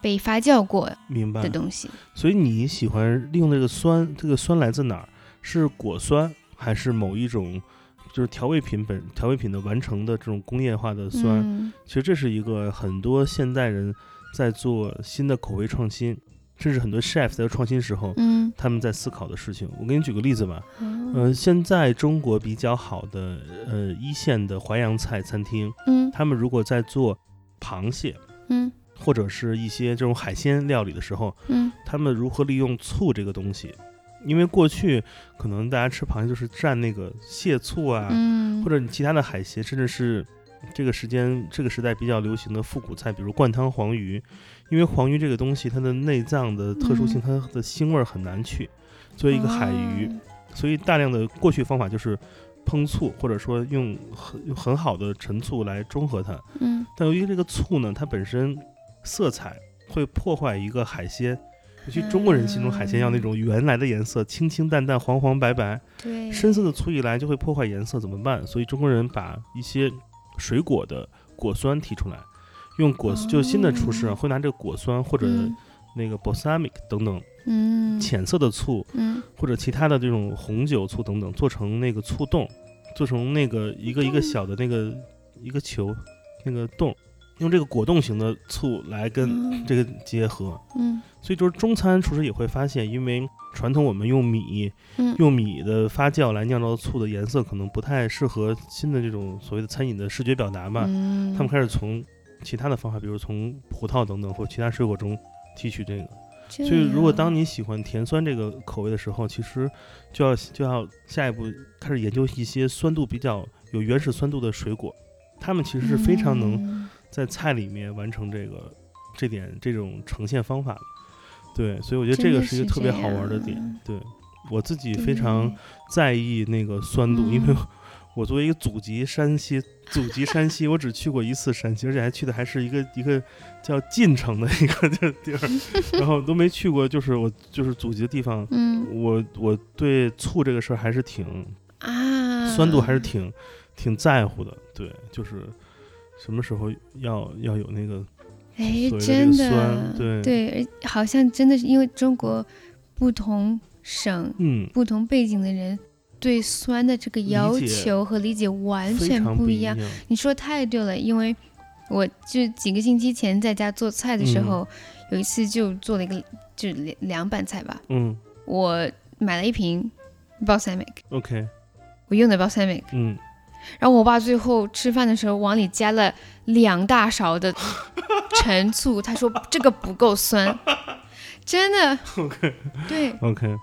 被发酵过明白的。东西。所以你喜欢利用这个酸，这个酸来自哪儿？是果酸，还是某一种就是调味品本调味品的完成的这种工业化的酸？嗯其实这是一个很多现代人在做新的口味创新，甚至很多 chef 在创新时候，嗯他们在思考的事情。我给你举个例子吧，嗯呃，现在中国比较好的呃一线的淮扬菜餐厅，嗯他们如果在做螃蟹嗯或者是一些这种海鲜料理的时候，嗯他们如何利用醋这个东西？因为过去可能大家吃螃蟹就是蘸那个蟹醋啊，嗯，或者你其他的海鲜，甚至是这个时间这个时代比较流行的复古菜，比如灌汤黄鱼。因为黄鱼这个东西，它的内脏的特殊性，它的腥味儿很难去。作为一个海鱼，哦所以大量的过去方法就是烹醋，或者说用很很好的陈醋来中和它。嗯但由于这个醋呢，它本身色彩会破坏一个海鲜，尤其中国人心中海鲜要那种原来的颜色，清清淡淡、黄黄白白。对深色的醋一来就会破坏颜色，怎么办？所以中国人把一些水果的果酸提出来，用果就新的厨师会拿这个果酸或者嗯那个 balsamic 等等嗯浅色的醋，嗯或者其他的这种红酒醋等等，做成那个醋冻，做成那个一个一个小的那个一个球，那个冻，用这个果冻型的醋来跟嗯。这个结合。嗯。所以就是中餐厨师也会发现，因为传统我们用米嗯。用米的发酵来酿造醋的颜色可能不太适合新的这种所谓的餐饮的视觉表达嘛，嗯，他们开始从其他的方法，比如从葡萄等等或其他水果中提取这个。所所以如果当你喜欢甜酸这个口味的时候，其实就要就要下一步开始研究一些酸度比较有原始酸度的水果，它们其实是非常能嗯在菜里面完成这个这点这种呈现方法的。对，所以我觉得这个是一个特别好玩的点。对我自己非常在意那个酸度，因为嗯我作为一个祖籍山西，祖籍山西，我只去过一次山西，而且还去的还是一个一个叫晋城的一个地地儿，然后都没去过，就是我就是祖籍的地方。嗯我我对醋这个事儿还是挺啊，酸度还是挺挺在乎的，对，就是什么时候要要有那个哎，真的，对。对，而好像真的是因为中国不同省、嗯不同背景的人对酸的这个要求和理解完全不一样。你说太对了，因为我就几个星期前在家做菜的时嗯。候，有一次就做了一个就凉凉拌菜吧，嗯。我买了一瓶 balsamic，，OK，我用的 balsamic，嗯，然后我爸最后吃饭的时候往里加了两大勺的 陈醋，他说这个不够酸，真的 OK 对。OK，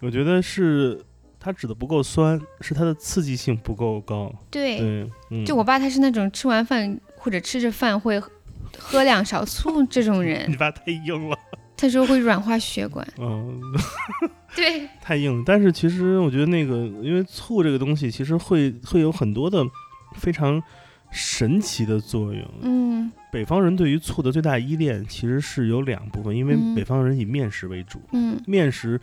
我觉得是他指的不够酸，是它的刺激性不够高。对，对，嗯，就我爸他是那种吃完饭或者吃着饭会喝喝两勺醋这种人你，爸太硬了，他说会软化血管，嗯，对，太硬了。但是其实我觉得那个，因为醋这个东西，其实会会有很多的非常神奇的作用。嗯北方人对于醋的最大依恋其实是有两部分，因为嗯北方人以面食为主，嗯面食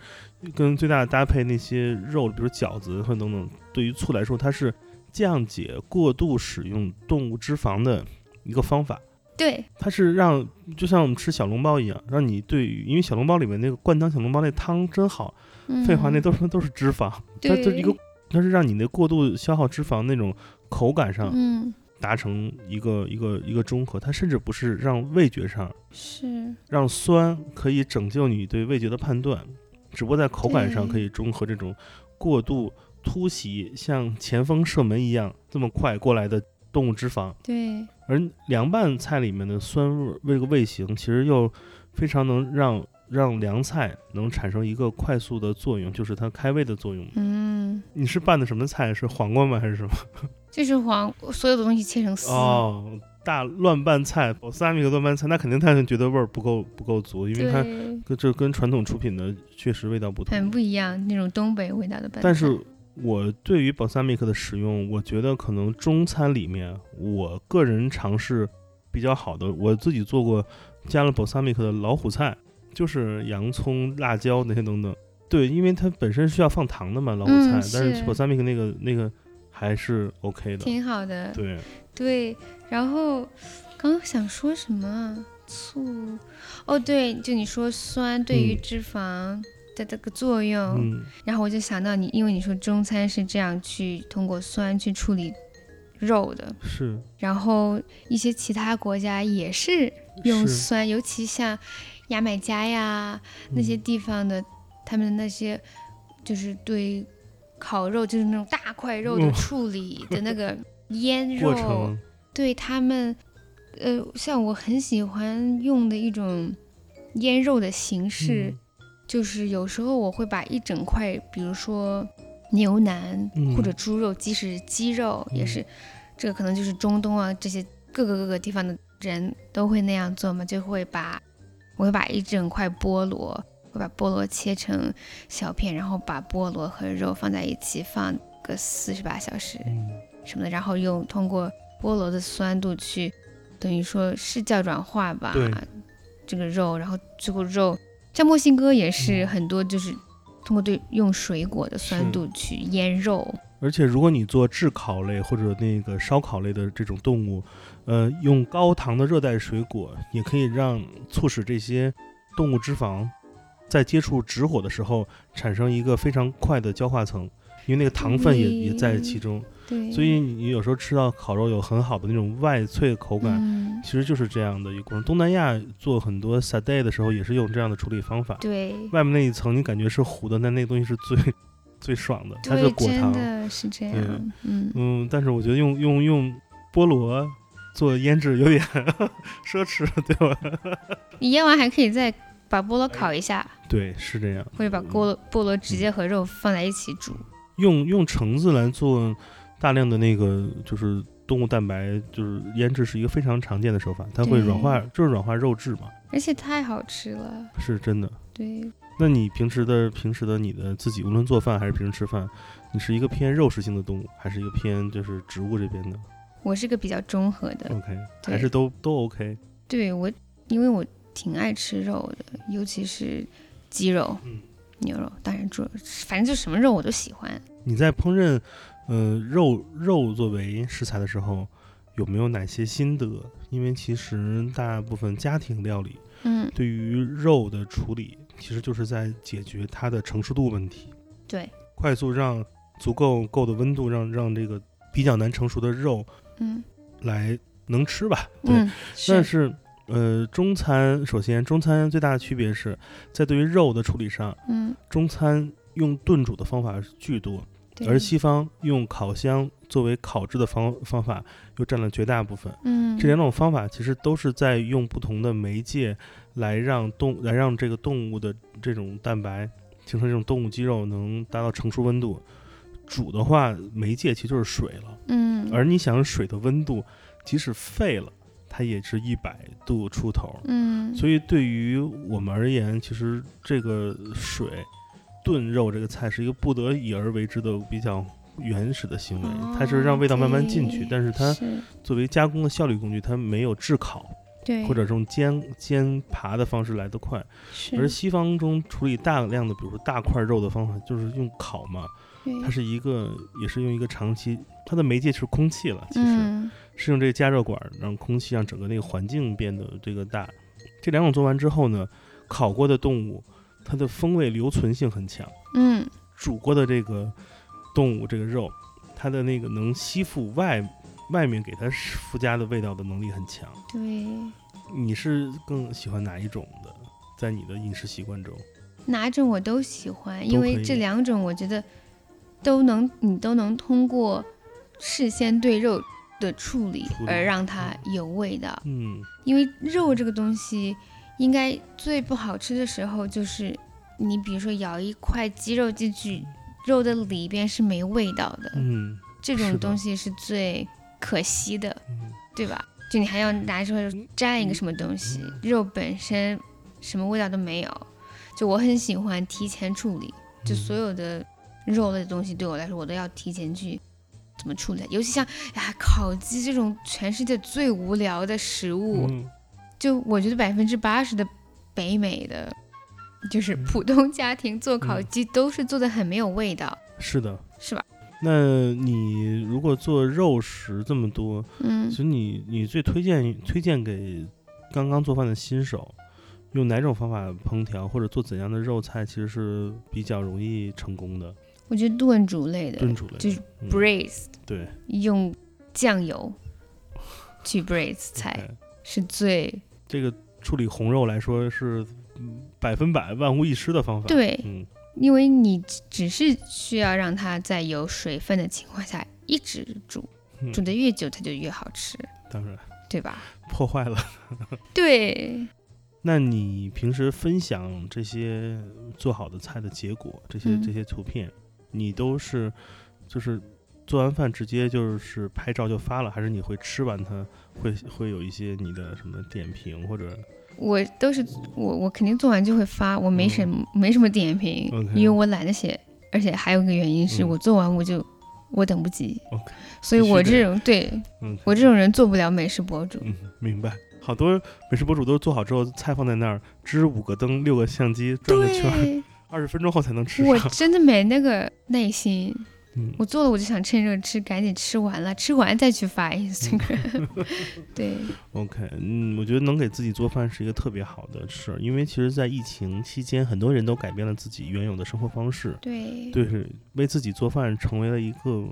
跟最大的搭配那些肉，比如饺子和等等，对于醋来说，它是降解过度使用动物脂肪的一个方法。对，它是让就像我们吃小笼包一样，让你对于因为小笼包里面那个灌汤小笼包那汤真好，嗯。废话那都是都是脂肪，它对这一个它是让你的过度消耗脂肪那种口感上嗯。达成一个一个一个中和，它甚至不是让味觉上是。让酸可以拯救你对味觉的判断，只不过在口感上可以中和这种过度突袭像前锋射门一样这么快过来的动物脂肪。对而凉拌菜里面的酸味儿这个味型，其实又非常能让让凉菜能产生一个快速的作用，就是它开胃的作用。嗯，你是拌的什么菜？是黄瓜吗？还是什么？就是黄所有的东西切成丝，哦，大乱拌菜，balsamic 三米的乱拌菜，那肯定他觉得味儿不够不够足，因为它，跟这跟传统出品的确实味道不同。很不一样，那种东北味道的拌菜。但是我对于 balsamic 的使用，我觉得可能中餐里面，我个人尝试比较好的，我自己做过加了 balsamic 的老虎菜，就是洋葱、辣椒那些等等。对，因为它本身需要放糖的嘛，老虎菜，嗯但是是 balsamic 那个那个还是 OK 的。挺好的，对，对，然后刚刚想说什么啊？醋，哦，对，就你说酸对于嗯脂肪的这个作用，嗯，然后我就想到你，因为你说中餐是这样去通过酸去处理肉的，是。然后一些其他国家也是用酸，尤其像牙买加呀那些嗯。地方的，他们的那些就是对烤肉就是那种大块肉的嗯。处理的那个 腌肉，对他们，呃，像我很喜欢用的一种腌肉的形式，嗯就是有时候我会把一整块，比如说牛腩、嗯或者猪肉，即使是鸡肉，也嗯。是，这个可能就是中东啊这些各个各个地方的人都会那样做嘛，就会把我会把一整块菠萝，会把菠萝切成小片，然后把菠萝和肉放在一起放个四十八小时，嗯。什么的，然后用通过菠萝的酸度去，等于说是叫软化吧对，这个肉，然后最后肉，像墨西哥也是嗯。很多就是通过对用水果的酸度去腌肉，而且如果你做炙烤类或者那个烧烤类的这种动物，呃，用高糖的热带水果，也可以让促使这些动物脂肪在接触直火的时候产生一个非常快的焦化层，因为那个糖分也也在其中。对，所以你有时候吃到烤肉有很好的那种外脆口感，嗯，其实就是这样的一个过程。东南亚做很多 s a d a 的时候也是用这样的处理方法，对，外面那一层你感觉是糊的，但那个东西是最 最爽的，它是，果糖。真的是这样，嗯，嗯，但是我觉得用用用菠萝做腌制有点 奢侈，对吧？你腌完还可以再把菠萝烤一下，对，是这样。或者把菠萝菠萝直接和肉放在一起煮。用用橙子来做大量的那个就是动物蛋白，就是腌制是一个非常常见的手法，它会软化，就是软化肉质嘛，而且太好吃了，是真的。对，那你平时的平时的你的自己，无论做饭还是平时吃饭，你是一个偏肉食性的动物，还是一个偏就是植物这边的我是个比较中和的，？OK，还是都都 OK？对我，因为我挺爱吃肉的，尤其是鸡肉、嗯牛肉，当然猪肉，反正就什么肉我都喜欢。你在烹饪，呃，肉肉作为食材的时候，有没有哪些心得？因为其实大部分家庭料理嗯，对于肉的处理，其实就是在解决它的成熟度问题，对，快速让足够够的温度，让让这个比较难成熟的肉嗯。来能吃吧。对，嗯，但是，呃，中餐首先，中餐最大的区别是在对于肉的处理上，嗯，中餐用炖煮的方法巨多，对而西方用烤箱作为烤制的方方法又占了绝大部分。嗯，这两种方法其实都是在用不同的媒介来让动来让这个动物的这种蛋白形成这种动物肌肉能达到成熟温度。煮的话，媒介其实就是水了，嗯，而你想水的温度，即使沸了，它也是一百度出头。嗯，所以对于我们而言，其实这个水炖肉这个菜是一个不得已而为之的比较原始的行为，它是让味道慢慢进去，但是它作为加工的效率工具，它没有炙烤对，或者这种煎煎扒的方式来得快。是而西方中处理大量的，比如说大块肉的方法，就是用烤嘛，对它是一个也是用一个长期，它的媒介是空气了，其实。嗯是用这个加热管让空气让整个那个环境变得这个大。这两种做完之后呢，烤过的动物它的风味留存性很强，嗯煮过的这个动物这个肉，它的那个能吸附外外面给它附加的味道的能力很强。对，你是更喜欢哪一种的？在你的饮食习惯中，哪种我都喜欢，因为这两种我觉得都能，你都能通过事先对肉的处理而让它有味道。嗯因为肉这个东西，应该最不好吃的时候就是你比如说咬一块鸡肉进去，肉的里边是没味道的，嗯这种东西是最可惜的，嗯对吧？就你还要拿出来蘸一个什么东西，肉本身什么味道都没有。就我很喜欢提前处理，就所有的肉类的东西对我来说，我都要提前去怎么处理。尤其像呀烤鸡这种全世界最无聊的食物，嗯就我觉得百分之八十的北美的，就是嗯。普通家庭做烤鸡都是做的很没有味道，是的。是吧？那你如果做肉食这么多，嗯。其实你你最推荐推荐给刚刚做饭的新手，用哪种方法烹调或者做怎样的肉菜，其实是比较容易成功的。我觉得炖煮类的，炖煮类的。就是嗯。braise，、对。用酱油去 braise 菜是最这个处理红肉来说是嗯百分百万无一失的方法。，对，嗯因为你只只是需要让它在有水分的情况下一直煮，嗯煮的越久它就越好吃，当然对吧？破坏了。对，那你平时分享这些做好的菜的结果，这些、嗯这些图片，你都是就是做完饭直接就是拍照就发了，还是你会吃完它会会有一些你的什么点评或者我都是我我肯定做完就会发，我没什么、没什么点评因为我懒得写，而且还有一个原因是嗯我做完我就、我等不及所以我这种对嗯我这种人做不了美食博主。嗯明白。好多美食博主都是做好之后，菜放在那儿，支五个灯、六个相机转个圈二十分钟后才能吃我。真的没那个耐心。嗯。我做了我就想趁热吃，赶紧吃完了，吃完再去发 Instagram。对，OK，嗯，我觉得能给自己做饭是一个特别好的事儿，因为其实，在疫情期间，很多人都改变了自己原有的生活方式，对，对，是为自己做饭成为了一个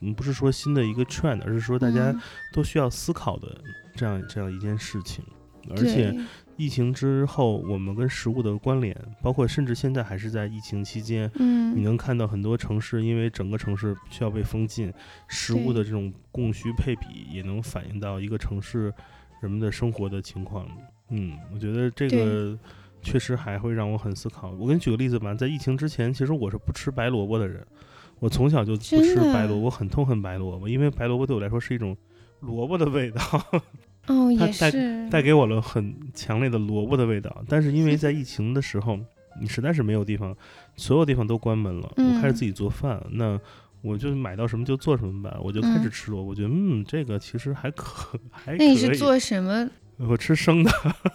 嗯，不是说新的一个 trend，而是说大家嗯。都需要思考的这样这样一件事情。而且对疫情之后，我们跟食物的关联，包括甚至现在还是在疫情期间，你嗯，能看到很多城市因为整个城市需要被封禁，食物的这种供需配比也能反映到一个城市人们的生活的情况。嗯，我觉得这个确实还会让我很思考。我给你举个例子吧，在疫情之前，其实我是不吃白萝卜的人，我从小就不吃白萝卜，很痛恨白萝卜，因为白萝卜对我来说是一种萝卜的味道。哦，也它带是，带给我了很强烈的萝卜的味道。但是因为在疫情的时候，你实在是没有地方，所有地方都关门了，我开始嗯自己做饭，那我就买到什么就做什么吧，我就开始嗯吃萝卜，我觉得嗯，这个其实还可还可那你是。做什么？我吃生的，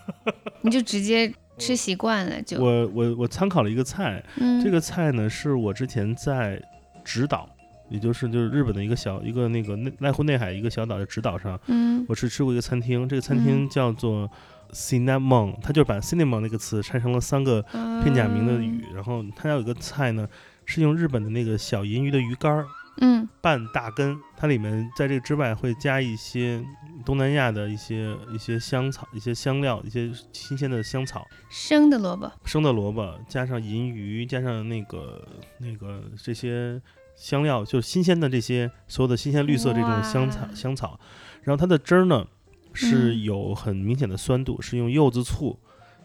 你就直接吃习惯了，就我我我参考了一个菜，嗯，这个菜呢是我之前在直岛。也就是就是日本的一个小一个那个内濑户内海一个小岛的直岛上，嗯。我是吃过一个餐厅，这个餐厅叫做 cinnamon，它就把 cinnamon 那个词拆成了三个片假名的语，然后它有一个菜呢是用日本的那个小银鱼的鱼干儿嗯。拌大根，它里面在这个之外会加一些东南亚的一些一些香草、一些香料、一些新鲜的香草、生的萝卜，生的萝卜，加上银鱼，加上那个那个这些香料，就是新鲜的这些所有的新鲜绿色这种香草香草，然后它的汁儿呢是嗯。有很明显的酸度，是用柚子醋，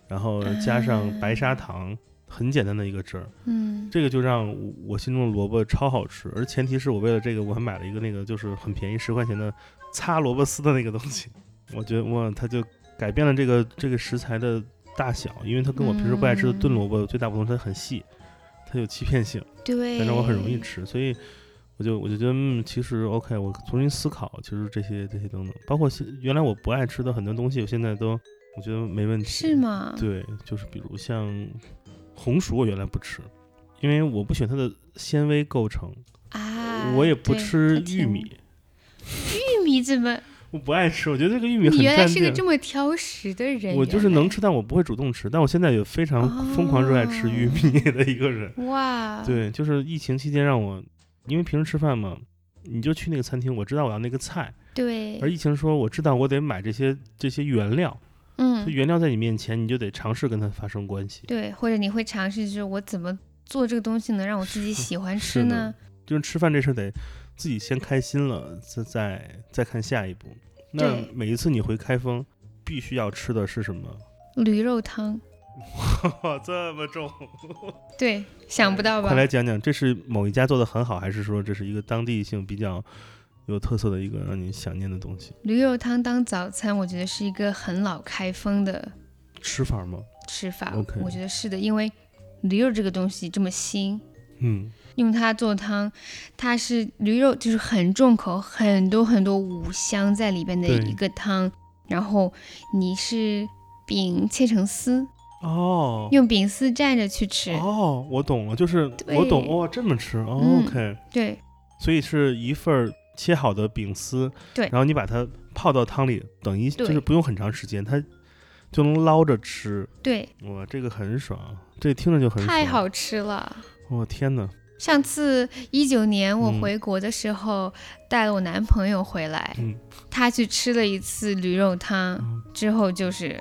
然后加上白砂啊糖，很简单的一个汁儿。嗯。这个就让我我心中的萝卜超好吃，而前提是我为了这个我还买了一个那个就是很便宜十块钱的擦萝卜丝的那个东西，我觉得哇，它就改变了这个这个食材的大小，因为它跟我平时不爱吃的炖萝卜最大不同，它很细，它有欺骗性，对，但是我很容易吃，所以我就我就觉得嗯，其实 OK，我重新思考，其实这些这些等等，包括原来我不爱吃的很多东西，我现在都我觉得没问题，是吗？对，就是比如像红薯，我原来不吃，因为我不喜欢它的纤维构成，啊，我也不吃玉米，玉米怎么？我不爱吃，我觉得这个玉米很你原来。是个这么挑食的人，我就是能吃，但我不会主动吃。但我现在也非常疯狂热爱吃玉米的一个人。哇，对，就是疫情期间让我，因为平时吃饭嘛，你就去那个餐厅，我知道我要那个菜，对而，疫情说我知道我得买这些这些原料，这嗯，原料在你面前，你就得尝试跟它发生关系。对，或者你会尝试，就是我怎么做这个东西能让我自己喜欢 吃呢？就是吃饭这事儿得自己先开心了，再再再看下一步。那每一次你回开封，必须要吃的是什么？驴肉汤，哇 这么重！对，想不到吧快？来讲讲，这是某一家做的很好，还是说这是一个当地性比较有特色的一个让你想念的东西？驴肉汤当早餐，我觉得是一个很老开封的吃法吗？吃法。我觉得是的，因为驴肉这个东西这么新，嗯，用它做汤，它是驴肉就是很重口，很多很多五香在里边的一个汤，然后你是饼切成丝，哦。用饼丝蘸着去吃。哦，我懂了，就是我懂哦，这么吃、哦嗯 OK，对所以是一份儿切好的饼丝，对然后你把它泡到汤里，等于就是不用很长时间，它就能捞着吃。对，哇，这个很爽，这听着就很爽。太！好吃了。我、天哪！上次一九年我嗯。回国的时候，带了我男朋友回来，嗯。他去吃了一次驴肉汤，嗯，之后就是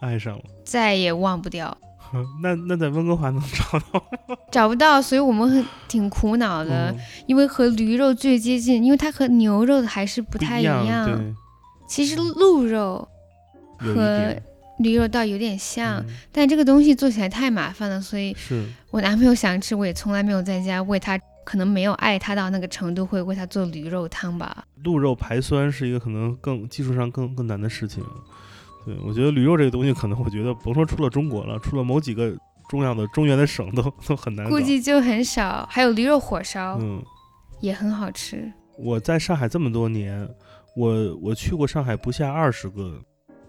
爱上了。再也忘不掉，那那在温哥华能找到吗？找不到，所以我们很挺苦恼的，嗯。因为和驴肉最接近，因为它和牛肉的还是不不太一样。对，其实鹿肉和点驴肉倒有点像，嗯但这个东西做起来太麻烦了，所以是我男朋友想吃，我也从来没有在家喂他，可能没有爱他到那个程度，会为他做驴肉汤吧。鹿肉排酸是一个可能更技术上更更难的事情。对，我觉得驴肉这个东西，可能我觉得甭说出了中国了，出了某几个重要的中原的省都都很难。估计就很少。还有驴肉火烧、嗯，也很好吃。我在上海这么多年，我我去过上海不下二十个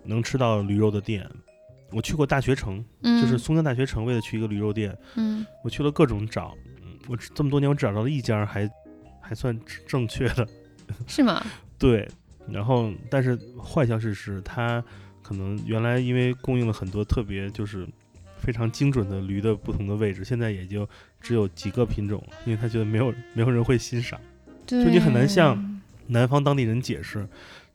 能吃到驴肉的店。我去过大学城，嗯，就是松江大学城，为了去一个驴肉店，嗯我去了各种找。嗯我这么多年，我只找到了一家还还算正确的。是吗？对，然后但是坏消息是它可能原来因为供应了很多特别就是非常精准的驴的不同的位置，现在也就只有几个品种，因为他觉得没有没有人会欣赏。就你很难向南方当地人解释，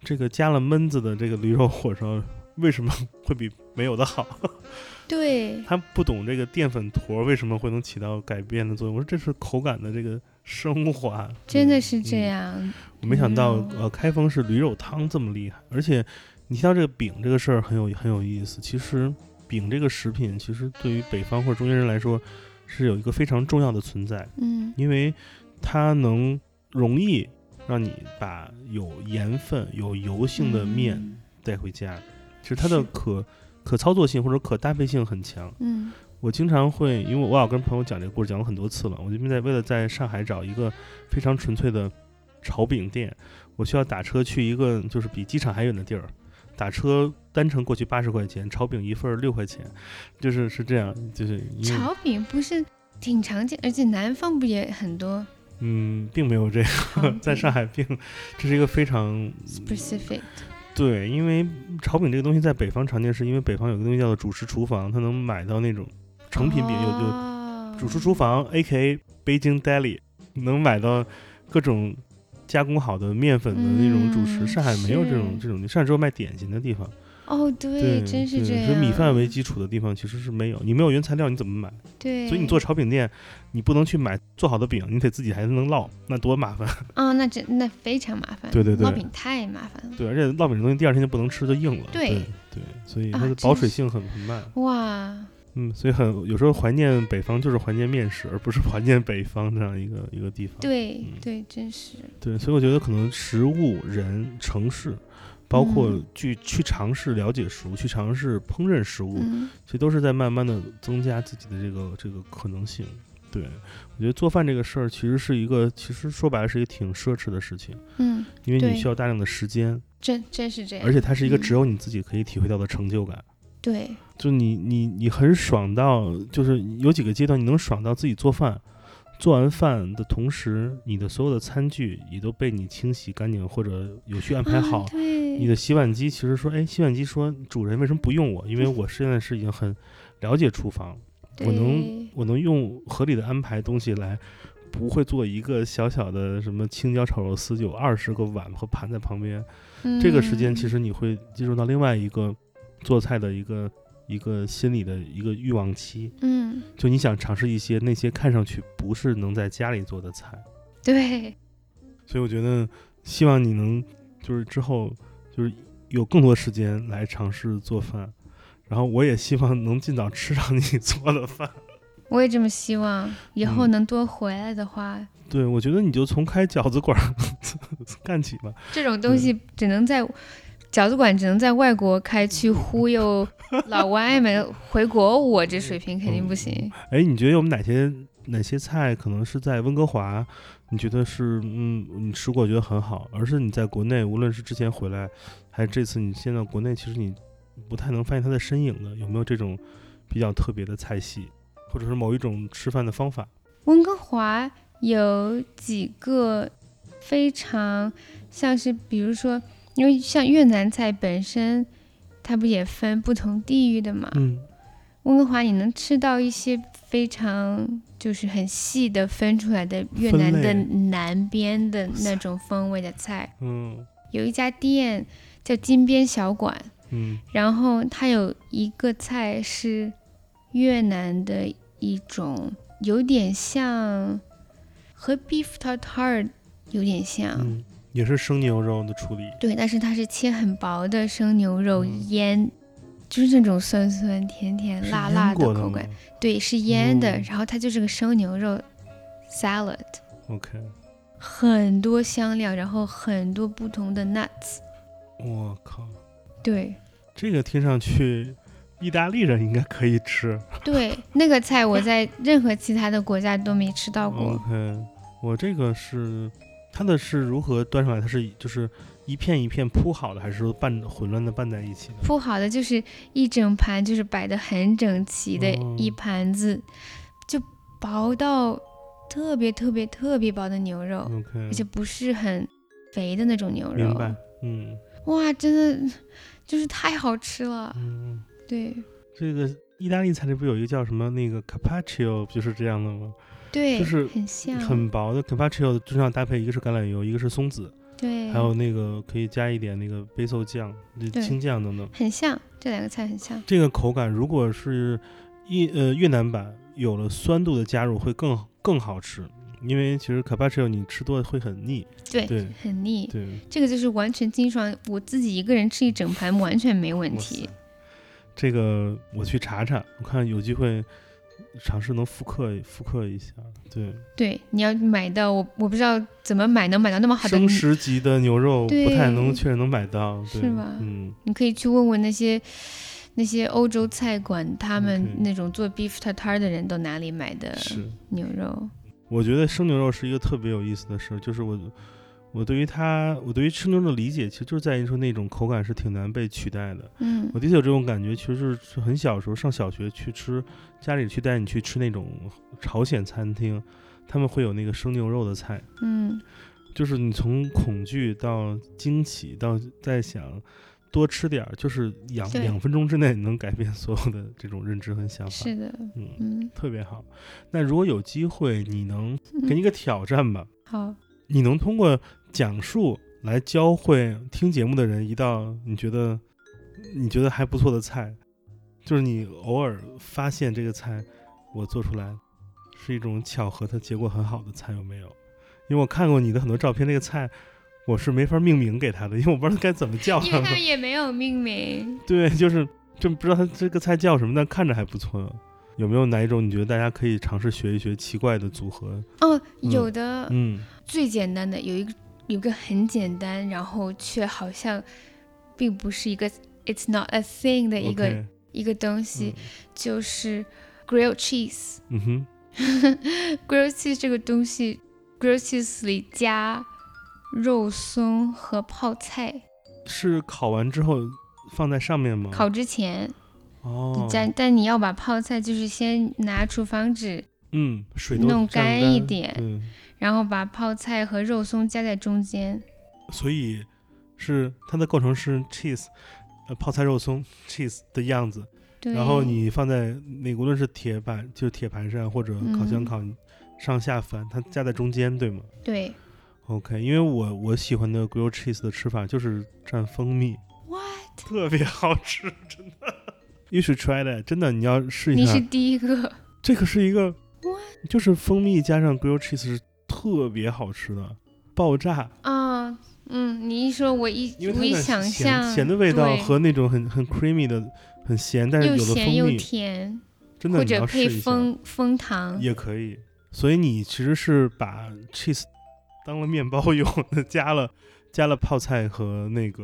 这个加了焖子的这个驴肉火烧为什么会比没有的好。对，他不懂这个淀粉坨为什么会能起到改变的作用。我说这是口感的这个升华，真的是这嗯。样。我没想到嗯呃，开封是驴肉汤这么厉害，而且你提到这个饼这个事儿很有很有意思。其实饼这个食品，其实对于北方或者中原人来说是有一个非常重要的存在，嗯因为它能容易让你把有盐分、有油性的面嗯带回家。其实它的可可操作性或者可搭配性很强。嗯我经常会，因为我老跟朋友讲这个故事，讲过很多次了。我这边在为了在上海找一个非常纯粹的炒饼店，我需要打车去一个就是比机场还远的地儿，打车单程过去八十块钱，炒饼一份儿六块钱，就是是这样，就是炒饼不是挺常见，而且南方不也很多嗯，并没有这炒个，在上海并这是一个非常 specific。对，因为炒饼这个东西在北方常见，是因为北方有个东西叫做主食厨房，它能买到那种成品饼，有有有主食厨房 （A.K.A. Beijing Deli） 能买到各种加工好的面粉的那种主食。嗯上海没有这种这种地，上海只有卖点心的地方。哦，对，对，真是这样。以米饭为基础的地方其实是没有，你没有原材料你怎么买？对，所以你做炒饼店，你不能去买做好的饼，你得自己还能烙，那多麻烦。啊、那真那非常麻烦。对对对烙饼太麻烦了。对，而且烙饼这东西第二天就不能吃，就硬了。对对对，所以它啊的保水性很很慢。哇，嗯，所以很有时候怀念北方就是怀念面食，而不是怀念北方这样一个一个地方。对、嗯对，真是。对，所以我觉得可能食物、人、城市，包括嗯去去尝试了解食物，去尝试烹饪食物，嗯其实都是在慢慢的增加自己的这个这个可能性。对我觉得做饭这个事儿，其实是一个，其实说白了是一个挺奢侈的事情，嗯，因为你需要大量的时间，真真是这样。而且它是一个嗯只有你自己可以体会到的成就感。对，就你你你很爽到，就是有几个阶段你能爽到自己做饭，做完饭的同时，你的所有的餐具也都被你清洗干净或者有序安排好。啊、对，你的洗碗机其实说，哎，洗碗机说主人为什么不用我？因为我现在是已经很了解厨房，我能我能用合理的安排东西来，不会做一个小小的什么青椒炒肉丝，就有二十个碗和盘在旁边。这个时间其嗯实你会进入到另外一个做菜的一个一个心理的一个欲望期，嗯，就你想尝试一些那些看上去不是能在家里做的菜，对，所以我觉得希望你能就是之后就是有更多时间来尝试做饭，然后我也希望能尽早吃上你 做的饭。我也这么希望，以后嗯能多回来的话，对，我觉得你就从开饺子馆儿 干起吧。这种东西只能在饺子馆只能在外国开，去忽悠老外们回国，我这水平肯定不行。哎，你觉得有哪些哪些菜可能是在温哥华，你觉得是嗯你吃过觉得很好，而是你在国内无论是之前回来，还是这次你现在国内，其实你不太能发现它的身影的，有没有这种比较特别的菜系，或者是某一种吃饭的方法？温哥华有几个非常像是，比如说，因为像越南菜本身，它不也分不同地域的嘛？嗯温哥华你能吃到一些非常就是很细的分出来的越南的南边的那种风味的菜。嗯有一家店叫金边小馆，嗯然后它有一个菜是越南的一种，有点像和 beef tartare 有点像，嗯，也是生牛肉的处理。对，但是它是切很薄的生牛肉嗯腌，就是那种酸酸甜甜辣辣的口感，对，是腌的，嗯然后它就是个生牛肉 salad，？OK，很多香料，然后很多不同的 nuts，我靠，对。这个听上去意大利人应该可以吃。对，那个菜我在任何其他的国家都没吃到过。OK，我这个是它的是如何端上来？它是就是一片一片铺好的，还是说拌混乱的拌在一起的？铺好的就是一整盘，就是摆的很整齐的哦一盘子，就薄到特别特别特别薄的牛肉而且不是很肥的那种牛肉。明白。嗯哇，真的就是太好吃了。嗯，对这个意大利菜里不有一个叫什么那个 carpaccio，不就是这样的吗？对，就是很像，很薄的 carpaccio 经常搭配一个是橄榄油，一个是松子，对，还有那个可以加一点那个 basil 酱、青酱等等。很像，这两个菜很像。这个口感如果是越呃越南版有了酸度的加入，会更更好吃。因为其实 carpaccio 你吃多了会很腻，对，对很腻。对，这个就是完全清爽，我自己一个人吃一整盘完全没问题。这个我去查查，我看有机会尝试能复刻复刻一下。对，对，你要买到我我不知道怎么买能买到那么好的生，食级的牛肉不太能确实能买到，对是吧嗯，你可以去问问那些那些欧洲菜馆，他们那种做 beef tartar 的人都哪里买的。牛肉？我觉得生牛肉是一个特别有意思的事儿，就是我，我对于它，我对于吃牛肉的理解，其实就是在于说那种口感是挺难被取代的。嗯我的确有这种感觉，其实是是很小时候上小学去吃，家里去带你去吃那种朝鲜餐厅，他们会有那个生牛肉的菜，嗯，就是你从恐惧到惊喜到在想多吃点儿，就是两两分钟之内能改变所有的这种认知和想法。是的，嗯，嗯，特别好。那如果有机会，你能给你一个挑战吧？好，你能通过讲述来教会听节目的人一道你觉得你觉得还不错的菜，就是你偶尔发现这个菜我做出来是一种巧合，它结果很好的菜有没有？因为我看过你的很多照片，那个菜我是没法命名给他的，因为我不知道该怎么叫它们因为他。也没有命名。对，就是就不知道它这个菜叫什么，但看着还不错。有没有哪一种你觉得大家可以尝试学一学奇怪的组合？哦，嗯有的、嗯最简单的有一个有个很简单，然后却好像并不是一个 it's not a thing 的一个一个东西，嗯。就是 grilled cheese。嗯哼，grilled cheese 这个东西，grilled cheese 里加肉松和泡菜，是烤完之后放在上面吗？烤之前，哦，但但你要把泡菜就是先拿厨房纸，嗯，水都弄干一点嗯，然后把泡菜和肉松夹在中间。所以是它的构成是 cheese，呃，泡菜肉松 cheese 的样子，对，然后你放在那无论是铁板就是铁盘上或者烤箱嗯烤，上下翻，它夹在中间，对吗对？OK，因为我我喜欢的 grilled cheese 的吃法就是蘸蜂蜜，，what？特别好吃，真的。You should try that，真的，你要试一下你是。第一个，这个是一个，就是蜂蜜加上 grilled cheese 是特别好吃的，爆炸。啊，嗯，你一说，我一我一想象咸的味道和那种很很 creamy 的很咸，但是又有了蜂咸又，甜，真的或者配要试一下枫枫糖，也可以。所以你其实是把 cheese 当了面包用的，加了加了泡菜和那个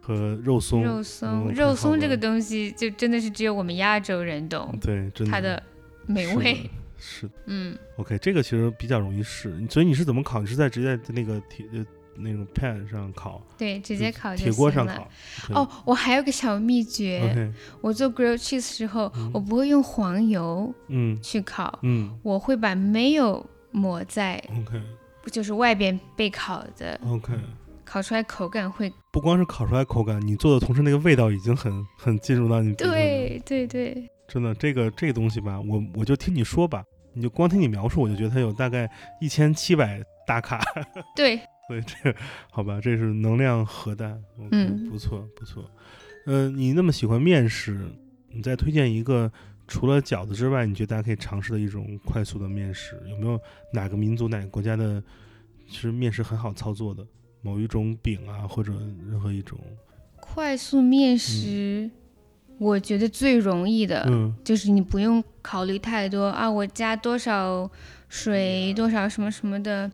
和肉松，肉松，嗯肉松这个东西就真的是只有我们亚洲人懂对，真的它的美味。是的嗯，OK，这个其实比较容易试。所以你是怎么烤？你是在直接在那个铁呃那种 pan 上烤，对，直接烤铁锅。上烤。哦，我还有个小秘诀，OK，我做 grilled cheese 时候，嗯我不会用黄油嗯去烤，嗯我会把 mayo 抹在，OK 就是外边被烤的，OK。烤出来口感会。不光是烤出来口感，你做的同时那个味道已经很很进入到你。对对对，真的，这个这个东西吧，我我就听你说吧，你就光听你描述，我就觉得它有大概一千七百大卡，对，所以这个好吧，这是能量核弹嗯不错不错。嗯、你那么喜欢面食，你再推荐一个除了饺子之外，你觉得大家可以尝试的一种快速的面食，有没有哪个民族、哪个国家的，其实面食很好操作的？某一种饼啊，或者任何一种，快速面食，我觉得最容易的。嗯。就是你不用考虑太多啊，我加多少水，多少什么什么的，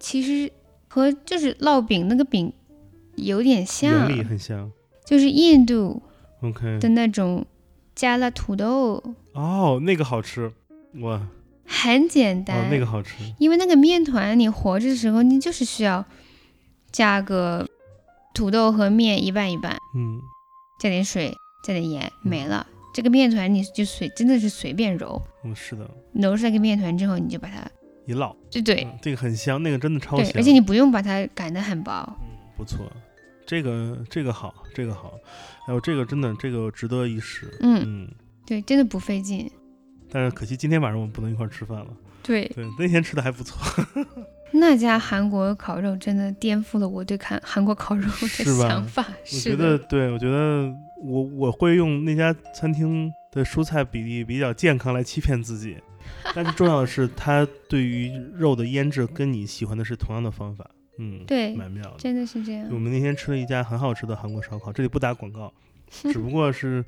其实和就是烙饼那个饼有点像。原，理很像。就是印度，OK，的那种加了土豆，哦，那个好吃，哇，很简单。哦，那个好吃，因为那个面团你活着的时候，你就是需要加个土豆和面一半一半，嗯。加点水，加点盐，没了。这个面团你就随真的是随便揉，嗯，是的，揉出来个面团之后，你就把它一烙，就对、嗯这个很香，那个真的超对香，，而且你不用把它擀得很薄。嗯不错，这个这个好，这个好，哎呦，这个真的这个值得一试，嗯，嗯，对，真的不费劲。但是可惜今天晚上我们不能一块儿吃饭了。对，对，那天吃的还不错，那家韩国烤肉真的颠覆了我对看韩国烤肉的是吧想法。我是觉得，对，我觉得我我会用那家餐厅的蔬菜比例比较健康来欺骗自己，但是重要的是，它对于肉的腌制跟你喜欢的是同样的方法，嗯，对蛮妙的。真的是这样我。们那天吃了一家很好吃的韩国烧烤，这里不打广告，只不过是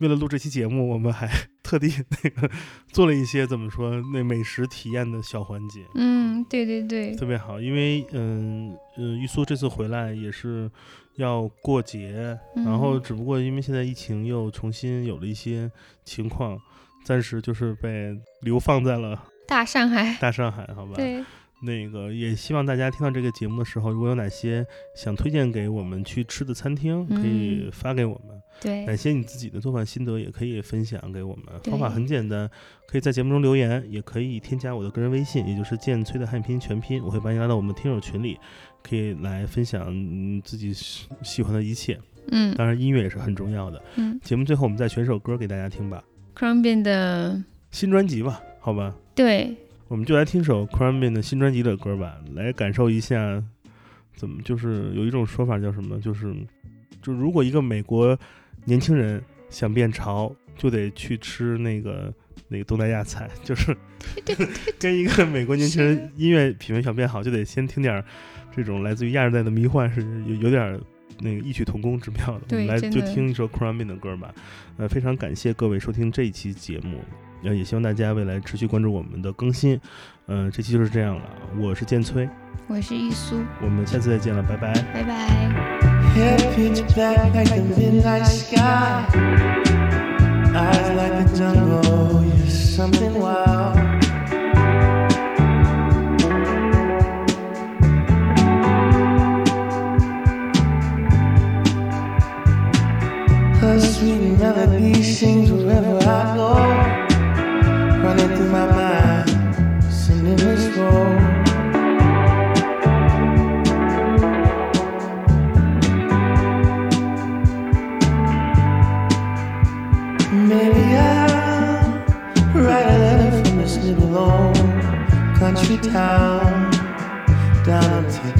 为了录这期节目，我们还 特地那个做了一些怎么说那美食体验的小环节，嗯，对对对，特别好。因为嗯嗯，玉苏这次回来也是要过节，然后嗯只不过因为现在疫情又重新有了一些情况，暂时就是被流放在了大上海，大上海，好吧？对，那个也希望大家听到这个节目的时候，如果有哪些想推荐给我们去吃的餐厅，可以嗯发给我们。对哪，些你自己的做饭心得也可以分享给我们。方法很简单，可以在节目中留言，也可以添加我的个人微信，也就是剑崔的汉语拼音全拼，我会把你拉到我们听友群里，可以来分享嗯自己喜喜欢的一切。嗯当然，音乐也是很重要的。嗯节目最后，我们再选首歌给大家听吧，，Crumbin 的，新专辑吧，好吧。对，我们就来听首 Crumbin 的新专辑的歌吧，来感受一下，怎么就是有一种说法叫什么，就是就如果一个美国年轻人想变潮，就得去吃那个那个东南亚菜，就是 跟一个美国年轻人音乐品味想变好，就得先听点儿这种来自于亚热带的迷幻，是有有点儿那个异曲同工之妙的。我对们来就听一首 Crumbin 的歌吧。呃，非常感谢各位收听这一期节目，呃，也希望大家未来持续关注我们的更新。嗯、这期就是这样了，我是剑崔，我是易苏，我们下次再见了，拜拜。拜拜。Sweet melody sings wherever I go. Running through my mind, singing her scroll. Maybe I'll write a letter from this little old country town down in